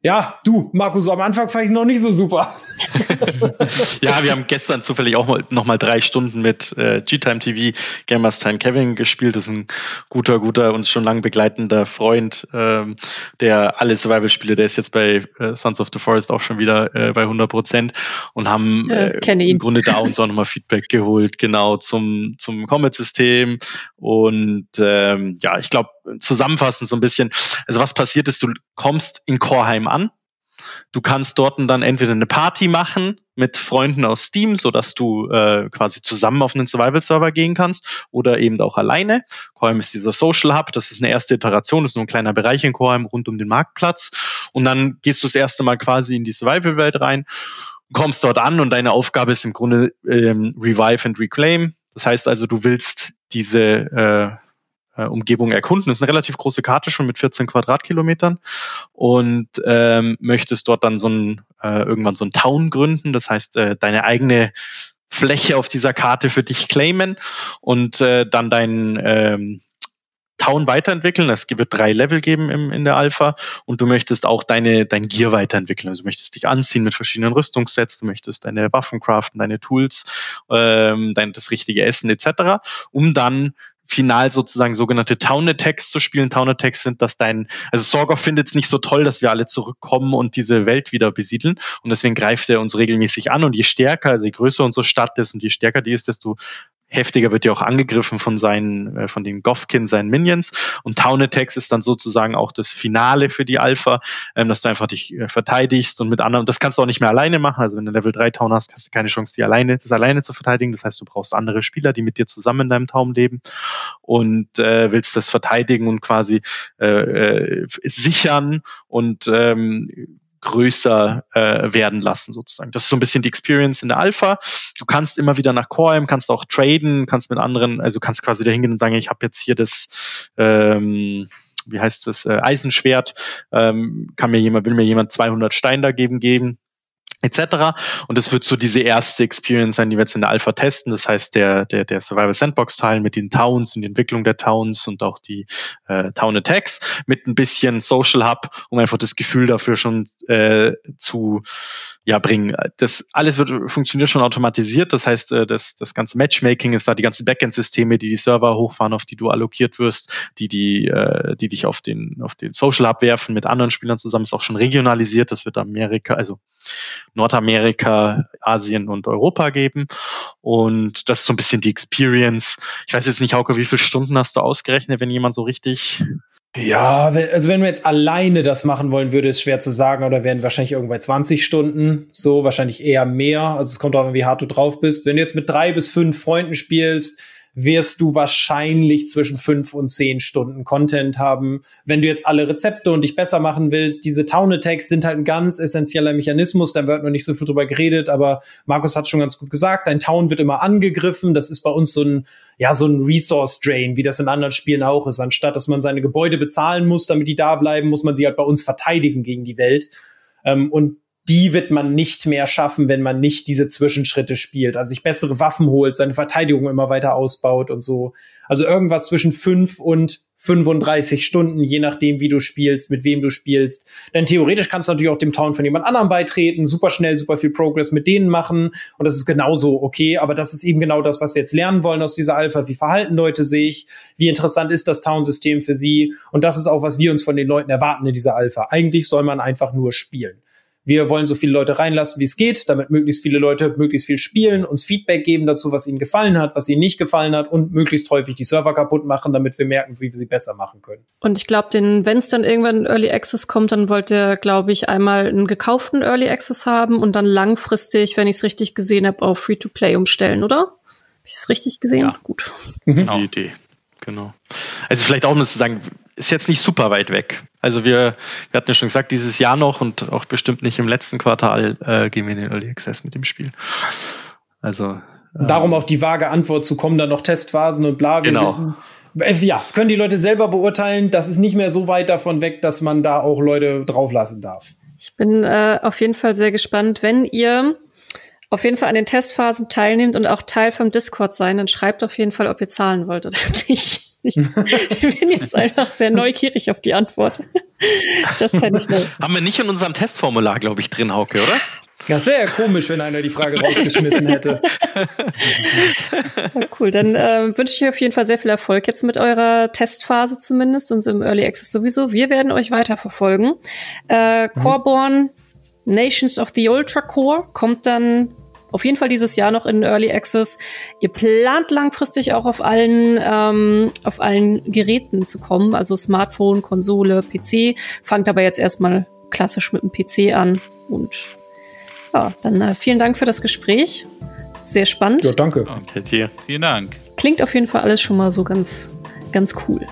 Ja, du, Markus, am Anfang fand ich noch nicht so super.
ja, wir haben gestern zufällig auch mal, noch mal drei Stunden mit äh, G-Time TV Gamers Time Kevin gespielt. Das ist ein guter, guter, uns schon lang begleitender Freund, ähm, der alle Survival-Spiele, der ist jetzt bei äh, Sons of the Forest auch schon wieder äh, bei 100 Prozent und haben äh, im Grunde da uns auch nochmal Feedback geholt, genau zum, zum Combat-System. Und ähm, ja, ich glaube, zusammenfassend so ein bisschen, also was passiert ist, du kommst in Chorheim an. Du kannst dort dann entweder eine Party machen mit Freunden aus Steam, so dass du äh, quasi zusammen auf einen Survival-Server gehen kannst oder eben auch alleine. Chorheim ist dieser Social Hub, das ist eine erste Iteration, das ist nur ein kleiner Bereich in Chorheim rund um den Marktplatz. Und dann gehst du das erste Mal quasi in die Survival-Welt rein, kommst dort an und deine Aufgabe ist im Grunde ähm, Revive and Reclaim. Das heißt also, du willst diese äh, äh, Umgebung erkunden. Das ist eine relativ große Karte schon mit 14 Quadratkilometern und ähm, möchtest dort dann so ein äh, irgendwann so ein Town gründen. Das heißt, äh, deine eigene Fläche auf dieser Karte für dich claimen und äh, dann dein ähm, Town weiterentwickeln. Es wird drei Level geben im, in der Alpha und du möchtest auch deine, dein Gear weiterentwickeln. Also du möchtest dich anziehen mit verschiedenen Rüstungssets, du möchtest deine Waffen craften, deine Tools, ähm, dein, das richtige Essen etc., um dann final sozusagen sogenannte Town Attacks zu spielen. Town Attacks sind, dass dein, also Sorgoff findet es nicht so toll, dass wir alle zurückkommen und diese Welt wieder besiedeln. Und deswegen greift er uns regelmäßig an. Und je stärker, also je größer unsere Stadt ist und je stärker die ist, desto heftiger wird ja auch angegriffen von seinen, äh, von den Goffkin, seinen Minions. Und Town Attacks ist dann sozusagen auch das Finale für die Alpha, ähm, dass du einfach dich äh, verteidigst und mit anderen, das kannst du auch nicht mehr alleine machen. Also wenn du Level 3 Town hast, hast du keine Chance, die alleine, das alleine zu verteidigen. Das heißt, du brauchst andere Spieler, die mit dir zusammen in deinem Town leben und äh, willst das verteidigen und quasi äh, äh, sichern und ähm, größer äh, werden lassen sozusagen. Das ist so ein bisschen die Experience in der Alpha. Du kannst immer wieder nach Core, kannst auch traden, kannst mit anderen, also kannst quasi da hingehen und sagen, ich habe jetzt hier das ähm, wie heißt das, äh, Eisenschwert, ähm, kann mir jemand, will mir jemand 200 Steine da geben, geben, etc. Und es wird so diese erste Experience sein, die wir jetzt in der Alpha testen. Das heißt, der, der, der Survival Sandbox Teil mit den Towns und die Entwicklung der Towns und auch die äh, Town Attacks mit ein bisschen Social Hub, um einfach das Gefühl dafür schon äh, zu ja, bringen. Das alles wird funktioniert schon automatisiert. Das heißt, äh, das, das ganze Matchmaking ist da, die ganzen Backend-Systeme, die die Server hochfahren, auf die du allokiert wirst, die die, äh, die dich auf den auf den Social Hub werfen mit anderen Spielern zusammen, ist auch schon regionalisiert. Das wird Amerika, also Nordamerika, Asien und Europa geben. Und das ist so ein bisschen die Experience. Ich weiß jetzt nicht, Hauke, wie viele Stunden hast du ausgerechnet, wenn jemand so richtig
ja, also wenn wir jetzt alleine das machen wollen, würde es schwer zu sagen, oder werden wahrscheinlich irgendwo bei 20 Stunden, so wahrscheinlich eher mehr. Also es kommt auch an, wie hart du drauf bist. Wenn du jetzt mit drei bis fünf Freunden spielst, wirst du wahrscheinlich zwischen fünf und zehn Stunden Content haben. Wenn du jetzt alle Rezepte und dich besser machen willst, diese Town Attacks sind halt ein ganz essentieller Mechanismus, da wird noch nicht so viel drüber geredet, aber Markus hat schon ganz gut gesagt, dein Town wird immer angegriffen, das ist bei uns so ein, ja, so ein Resource Drain, wie das in anderen Spielen auch ist. Anstatt, dass man seine Gebäude bezahlen muss, damit die da bleiben, muss man sie halt bei uns verteidigen gegen die Welt. Ähm, und die wird man nicht mehr schaffen, wenn man nicht diese Zwischenschritte spielt. Also sich bessere Waffen holt, seine Verteidigung immer weiter ausbaut und so. Also irgendwas zwischen fünf und 35 Stunden, je nachdem, wie du spielst, mit wem du spielst. Denn theoretisch kannst du natürlich auch dem Town von jemand anderem beitreten, super schnell, super viel Progress mit denen machen. Und das ist genauso okay. Aber das ist eben genau das, was wir jetzt lernen wollen aus dieser Alpha. Wie verhalten Leute sich? Wie interessant ist das Town-System für sie? Und das ist auch, was wir uns von den Leuten erwarten in dieser Alpha. Eigentlich soll man einfach nur spielen. Wir wollen so viele Leute reinlassen, wie es geht, damit möglichst viele Leute möglichst viel spielen, uns Feedback geben dazu, was ihnen gefallen hat, was ihnen nicht gefallen hat und möglichst häufig die Server kaputt machen, damit wir merken, wie wir sie besser machen können.
Und ich glaube, wenn es dann irgendwann in Early Access kommt, dann wollt ihr, glaube ich, einmal einen gekauften Early Access haben und dann langfristig, wenn ich es richtig gesehen habe, auf Free-to-Play umstellen, oder? Habe ich es richtig gesehen?
Ja.
Gut.
Genau. Die Idee. Genau. Also vielleicht auch um es zu sagen, ist jetzt nicht super weit weg. Also wir, wir hatten ja schon gesagt, dieses Jahr noch und auch bestimmt nicht im letzten Quartal äh, gehen wir in den Early Access mit dem Spiel. Also
darum auch die vage Antwort zu kommen, dann noch Testphasen und bla.
Wir genau.
Sind, äh, ja, können die Leute selber beurteilen. Das ist nicht mehr so weit davon weg, dass man da auch Leute drauflassen darf.
Ich bin äh, auf jeden Fall sehr gespannt, wenn ihr auf jeden Fall an den Testphasen teilnehmt und auch Teil vom Discord sein, dann schreibt auf jeden Fall, ob ihr zahlen wollt oder nicht. Ich, ich bin jetzt einfach sehr neugierig auf die Antwort. Das fände ich neu.
Haben wir nicht in unserem Testformular, glaube ich, drin, Hauke, oder?
Das wäre ja komisch, wenn einer die Frage rausgeschmissen hätte.
Ja, cool, dann äh, wünsche ich euch auf jeden Fall sehr viel Erfolg jetzt mit eurer Testphase zumindest und im Early Access sowieso. Wir werden euch weiterverfolgen. Äh, mhm. Coreborn Nations of the Ultra Core kommt dann auf jeden Fall dieses Jahr noch in Early Access. Ihr plant langfristig auch auf allen, ähm, auf allen Geräten zu kommen, also Smartphone, Konsole, PC. Fangt aber jetzt erstmal klassisch mit dem PC an. Und ja, dann äh, vielen Dank für das Gespräch. Sehr spannend.
Ja, danke.
Danke dir. Vielen Dank.
Klingt auf jeden Fall alles schon mal so ganz, ganz cool.